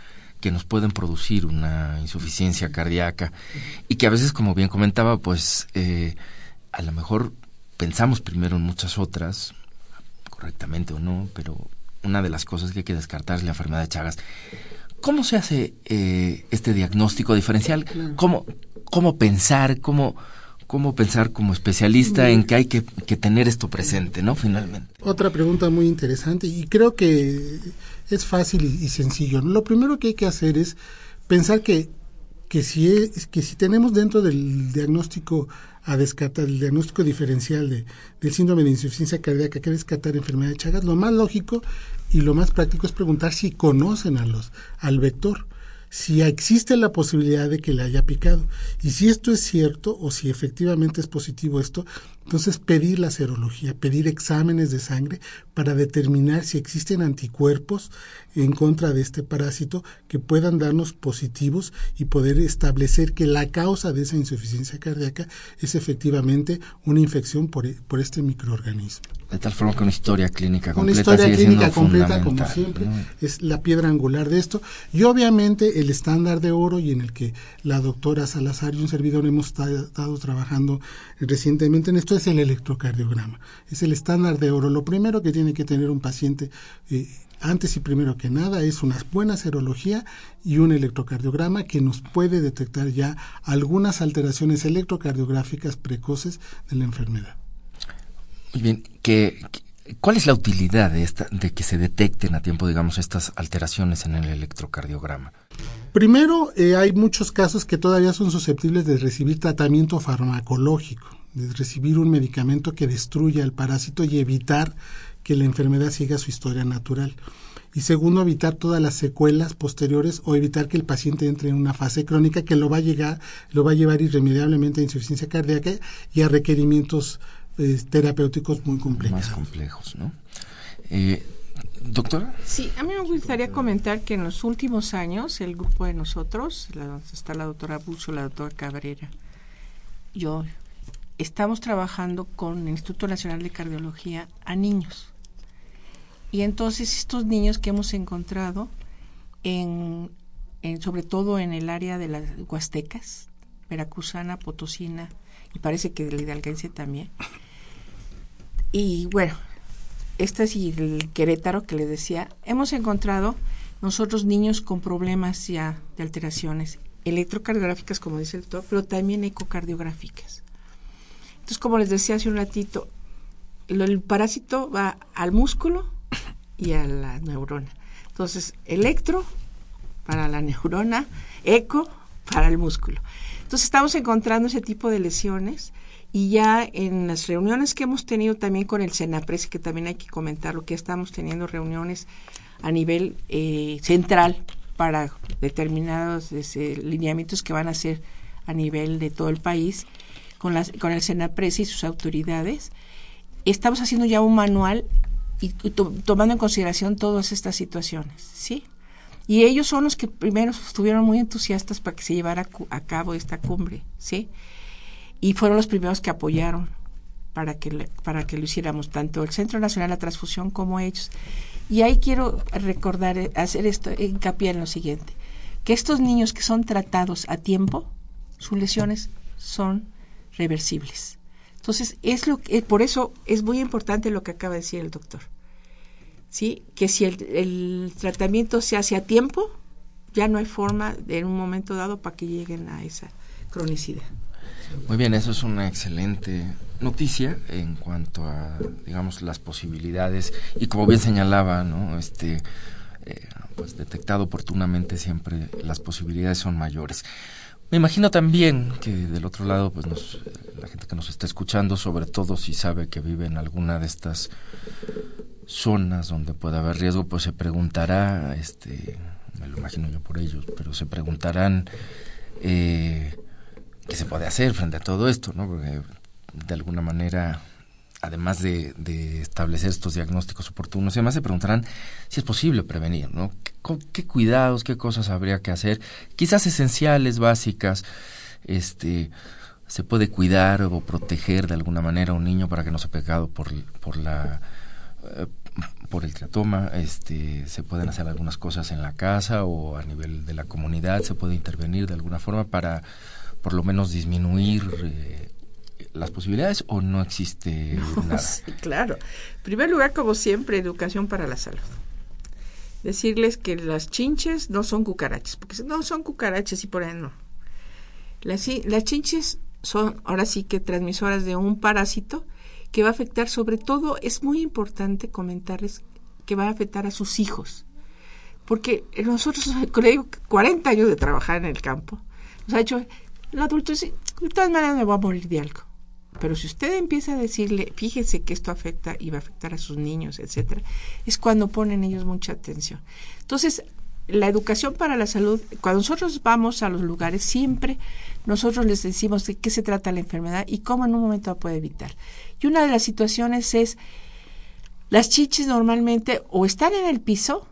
que nos pueden producir una insuficiencia cardíaca y que a veces, como bien comentaba, pues eh, a lo mejor pensamos primero en muchas otras, correctamente o no, pero una de las cosas que hay que descartar es la enfermedad de Chagas. ¿Cómo se hace eh, este diagnóstico diferencial? ¿Cómo, cómo pensar, cómo, cómo pensar como especialista en que hay que, tener esto presente, ¿no? Finalmente.
Otra pregunta muy interesante y creo que es fácil y, sencillo. Lo primero que hay que hacer es pensar que, que, si, es, que si tenemos dentro del diagnóstico a descartar el diagnóstico diferencial de, del síndrome de insuficiencia cardíaca, que descartar enfermedad de Chagas, lo más lógico y lo más práctico es preguntar si conocen a los, al vector si existe la posibilidad de que le haya picado. Y si esto es cierto o si efectivamente es positivo esto, entonces pedir la serología, pedir exámenes de sangre para determinar si existen anticuerpos en contra de este parásito que puedan darnos positivos y poder establecer que la causa de esa insuficiencia cardíaca es efectivamente una infección por, por este microorganismo.
De tal forma que una historia clínica completa.
Una historia clínica completa, como siempre, es la piedra angular de esto. Y obviamente el estándar de oro y en el que la doctora Salazar y un servidor hemos estado trabajando recientemente en esto es el electrocardiograma. Es el estándar de oro. Lo primero que tiene que tener un paciente eh, antes y primero que nada es una buena serología y un electrocardiograma que nos puede detectar ya algunas alteraciones electrocardiográficas precoces de la enfermedad.
Muy bien, ¿Qué, ¿cuál es la utilidad de, esta, de que se detecten a tiempo, digamos, estas alteraciones en el electrocardiograma?
Primero, eh, hay muchos casos que todavía son susceptibles de recibir tratamiento farmacológico, de recibir un medicamento que destruya el parásito y evitar que la enfermedad siga su historia natural. Y segundo, evitar todas las secuelas posteriores o evitar que el paciente entre en una fase crónica que lo va a llegar, lo va a llevar irremediablemente a insuficiencia cardíaca y a requerimientos terapéuticos muy complejos.
Más complejos, ¿no? Eh, Doctora.
Sí, a mí me gustaría comentar que en los últimos años el grupo de nosotros, la, está la doctora Bucho, la doctora Cabrera, yo, estamos trabajando con el Instituto Nacional de Cardiología a niños. Y entonces estos niños que hemos encontrado, en, en, sobre todo en el área de las Huastecas, Veracruzana, Potosina, y parece que de la Hidalguense también, y bueno, este es el Querétaro que le decía, hemos encontrado nosotros niños con problemas ya de alteraciones electrocardiográficas, como dice el doctor, pero también ecocardiográficas. Entonces, como les decía hace un ratito, el parásito va al músculo y a la neurona. Entonces, electro para la neurona, eco para el músculo. Entonces, estamos encontrando ese tipo de lesiones y ya en las reuniones que hemos tenido también con el Senapres, que también hay que comentar lo que estamos teniendo reuniones a nivel eh, central para determinados lineamientos que van a ser a nivel de todo el país, con, el Senapres y sus autoridades, estamos haciendo ya un manual y, tomando en consideración todas estas situaciones, ¿sí? Y ellos son los que primero estuvieron muy entusiastas para que se llevara a cabo esta cumbre, ¿sí? y fueron los primeros que apoyaron para que, para que lo hiciéramos, tanto el Centro Nacional de la Transfusión como ellos. Y ahí quiero recordar, hacer esto, hincapié en lo siguiente, que estos niños que son tratados a tiempo, sus lesiones son reversibles. Entonces, es lo que, por eso es muy importante lo que acaba de decir el doctor. ¿Sí? Que si el, tratamiento se hace a tiempo, ya no hay forma en un momento dado para que lleguen a esa cronicidad.
Muy bien, eso es una excelente noticia en cuanto a, digamos, las posibilidades y como bien señalaba, ¿no? Este, eh, pues detectado oportunamente siempre las posibilidades son mayores. Me imagino también que del otro lado, pues nos, la gente que nos está escuchando, sobre todo si sabe que vive en alguna de estas zonas donde puede haber riesgo, pues se preguntará, este, me lo imagino yo por ellos, pero se preguntarán eh, qué se puede hacer frente a todo esto, ¿no? Porque de alguna manera, además de, establecer estos diagnósticos oportunos, además se preguntarán si es posible prevenir, ¿no? ¿Qué, cuidados, qué cosas habría que hacer? Quizás esenciales, básicas, este se puede cuidar o proteger de alguna manera a un niño para que no sea pecado por, por la eh, por el tratoma, este, se pueden hacer algunas cosas en la casa o a nivel de la comunidad, se puede intervenir de alguna forma para por lo menos disminuir eh, las posibilidades o no existe nada?
Sí, claro. En primer lugar, como siempre, educación para la salud. decirles que las chinches no son cucarachas, porque no son cucarachas y por ahí no. Las, las chinches son ahora sí que transmisoras de un parásito que va a afectar sobre todo, es muy importante comentarles que va a afectar a sus hijos. Porque nosotros, creo, 40 años de trabajar en el campo, nos ha hecho, el adulto de todas maneras me voy a morir de algo. Pero si usted empieza a decirle, fíjese que esto afecta y va a afectar a sus niños, etcétera, es cuando ponen ellos mucha atención. Entonces, la educación para la salud, cuando nosotros vamos a los lugares, siempre nosotros les decimos de qué se trata la enfermedad y cómo en un momento puede evitar. Y una de las situaciones es, las chiches normalmente o están en el piso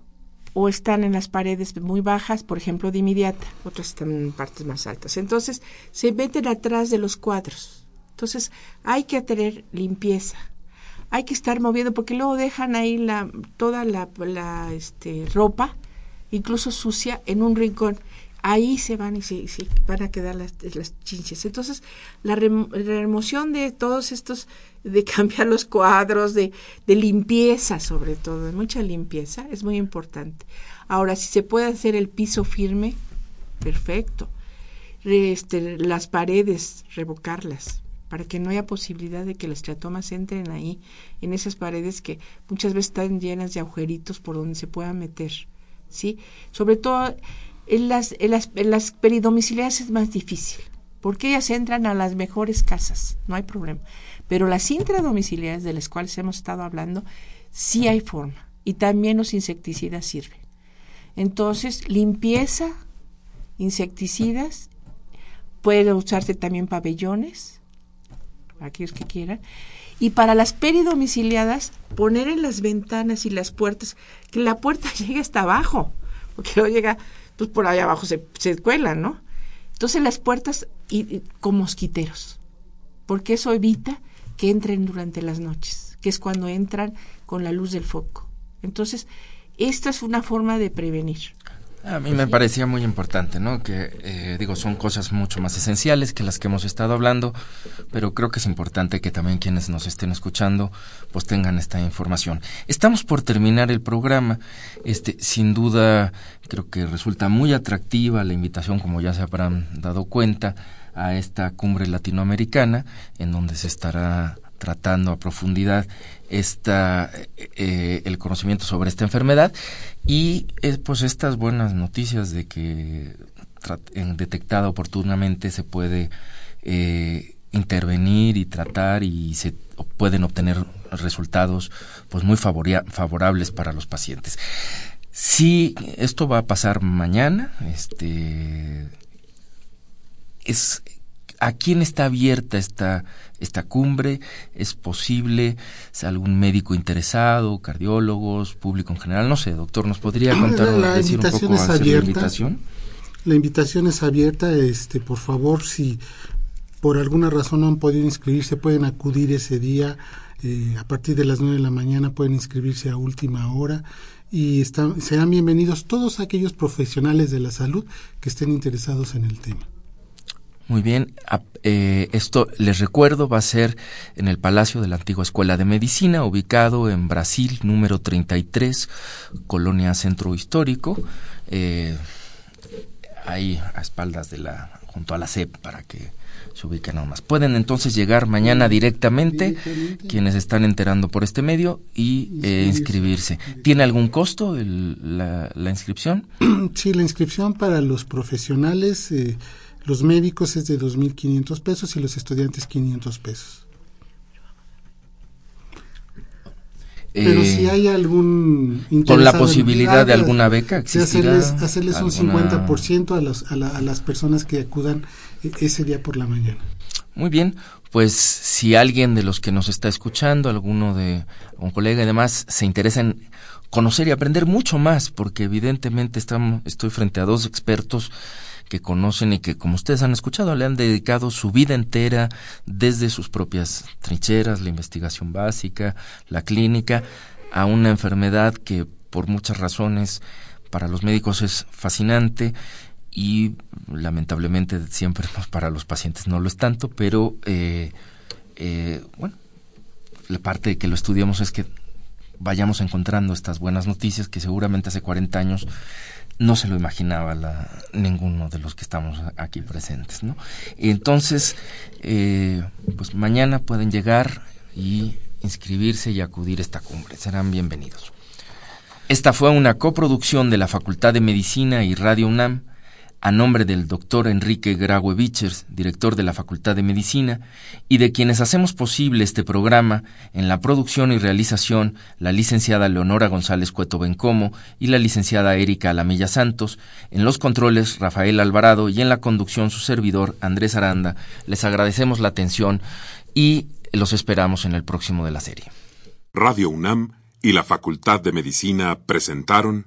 o están en las paredes muy bajas, por ejemplo, de inmediata, otras están en partes más altas. Entonces, se meten atrás de los cuadros. Entonces, hay que tener limpieza. Hay que estar moviendo porque luego dejan ahí la, toda la, la este, ropa incluso sucia, en un rincón. Ahí se van y se, van a quedar las, chinches. Entonces, la, remoción de todos estos, de cambiar los cuadros, de, de limpieza sobre todo, de mucha limpieza, es muy importante. Ahora, si se puede hacer el piso firme, perfecto. Este, las paredes, revocarlas, para que no haya posibilidad de que las tratomas entren ahí, en esas paredes que muchas veces están llenas de agujeritos por donde se puedan meter. ¿sí? Sobre todo en las, en es más difícil, porque ellas entran a las mejores casas, no hay problema. Pero las intradomiciliares de las cuales hemos estado hablando, sí hay forma. Y también los insecticidas sirven. Entonces, limpieza, insecticidas, pueden usarse también pabellones, aquellos que quieran, y para las peridomiciliadas, poner en las ventanas y las puertas, que la puerta llegue hasta abajo, porque no llega, pues por allá abajo se, se cuelan, ¿no? Entonces las puertas y, con mosquiteros, porque eso evita que entren durante las noches, que es cuando entran con la luz del foco. Entonces, esta es una forma de prevenir.
A mí me parecía muy importante, ¿no? Que, eh, digo, son cosas mucho más esenciales que las que hemos estado hablando, pero creo que es importante que también quienes nos estén escuchando, pues tengan esta información. Estamos por terminar el programa. Este, sin duda, creo que resulta muy atractiva la invitación, como ya se habrán dado cuenta, a esta cumbre latinoamericana, en donde se estará tratando a profundidad esta, eh, el conocimiento sobre esta enfermedad y eh, pues estas buenas noticias de que detectada oportunamente se puede eh, intervenir y tratar y se pueden obtener resultados pues muy favorables para los pacientes. Si esto va a pasar mañana, este es ¿A quién está abierta esta, esta cumbre? ¿Es posible? algún médico interesado, cardiólogos, público en general? No sé, doctor, ¿nos podría contar
la, decir un poco es abierta. la invitación? La invitación es abierta, este, por favor, si por alguna razón no han podido inscribirse, pueden acudir ese día. Eh, a partir de las nueve de la mañana pueden inscribirse a última hora y están, serán bienvenidos todos aquellos profesionales de la salud que estén interesados en el tema.
Muy bien, eh, esto les recuerdo va a ser en el Palacio de la Antigua Escuela de Medicina, ubicado en Brasil, número 33, Colonia Centro Histórico, eh, ahí a espaldas de la, junto a la CEP para que se ubiquen más. Pueden entonces llegar mañana directamente, quienes están enterando por este medio y eh, inscribirse. ¿Tiene algún costo la, la, inscripción?
Sí, la inscripción para los profesionales eh, los médicos es de 2.500 pesos y los estudiantes 500 pesos. Pero si eh, hay algún
con la posibilidad de alguna beca
hacerles, hacerles un 50% a, los, a, a las personas que acudan e, ese día por la mañana.
Muy bien, pues si alguien de los que nos está escuchando, alguno de un colega y demás, se interesa en conocer y aprender mucho más, porque evidentemente estamos, estoy frente a dos expertos que conocen y que, como ustedes han escuchado, le han dedicado su vida entera desde sus propias trincheras, la investigación básica, la clínica, a una enfermedad que por muchas razones para los médicos es fascinante y lamentablemente siempre para los pacientes no lo es tanto, pero eh, eh, bueno, la parte de que lo estudiamos es que vayamos encontrando estas buenas noticias que seguramente hace 40 años no se lo imaginaba la, ninguno de los que estamos aquí presentes. ¿no? Entonces, eh, pues mañana pueden llegar y inscribirse y acudir a esta cumbre. Serán bienvenidos. Esta fue una coproducción de la Facultad de Medicina y Radio UNAM a nombre del doctor Enrique Graue Vichers, director de la Facultad de Medicina, y de quienes hacemos posible este programa en la producción y realización la licenciada Leonora González Cueto Bencomo y la licenciada Erika Alamilla Santos, en los controles Rafael Alvarado y en la conducción su servidor Andrés Aranda. Les agradecemos la atención y los esperamos en el próximo de la serie.
Radio UNAM y la Facultad de Medicina presentaron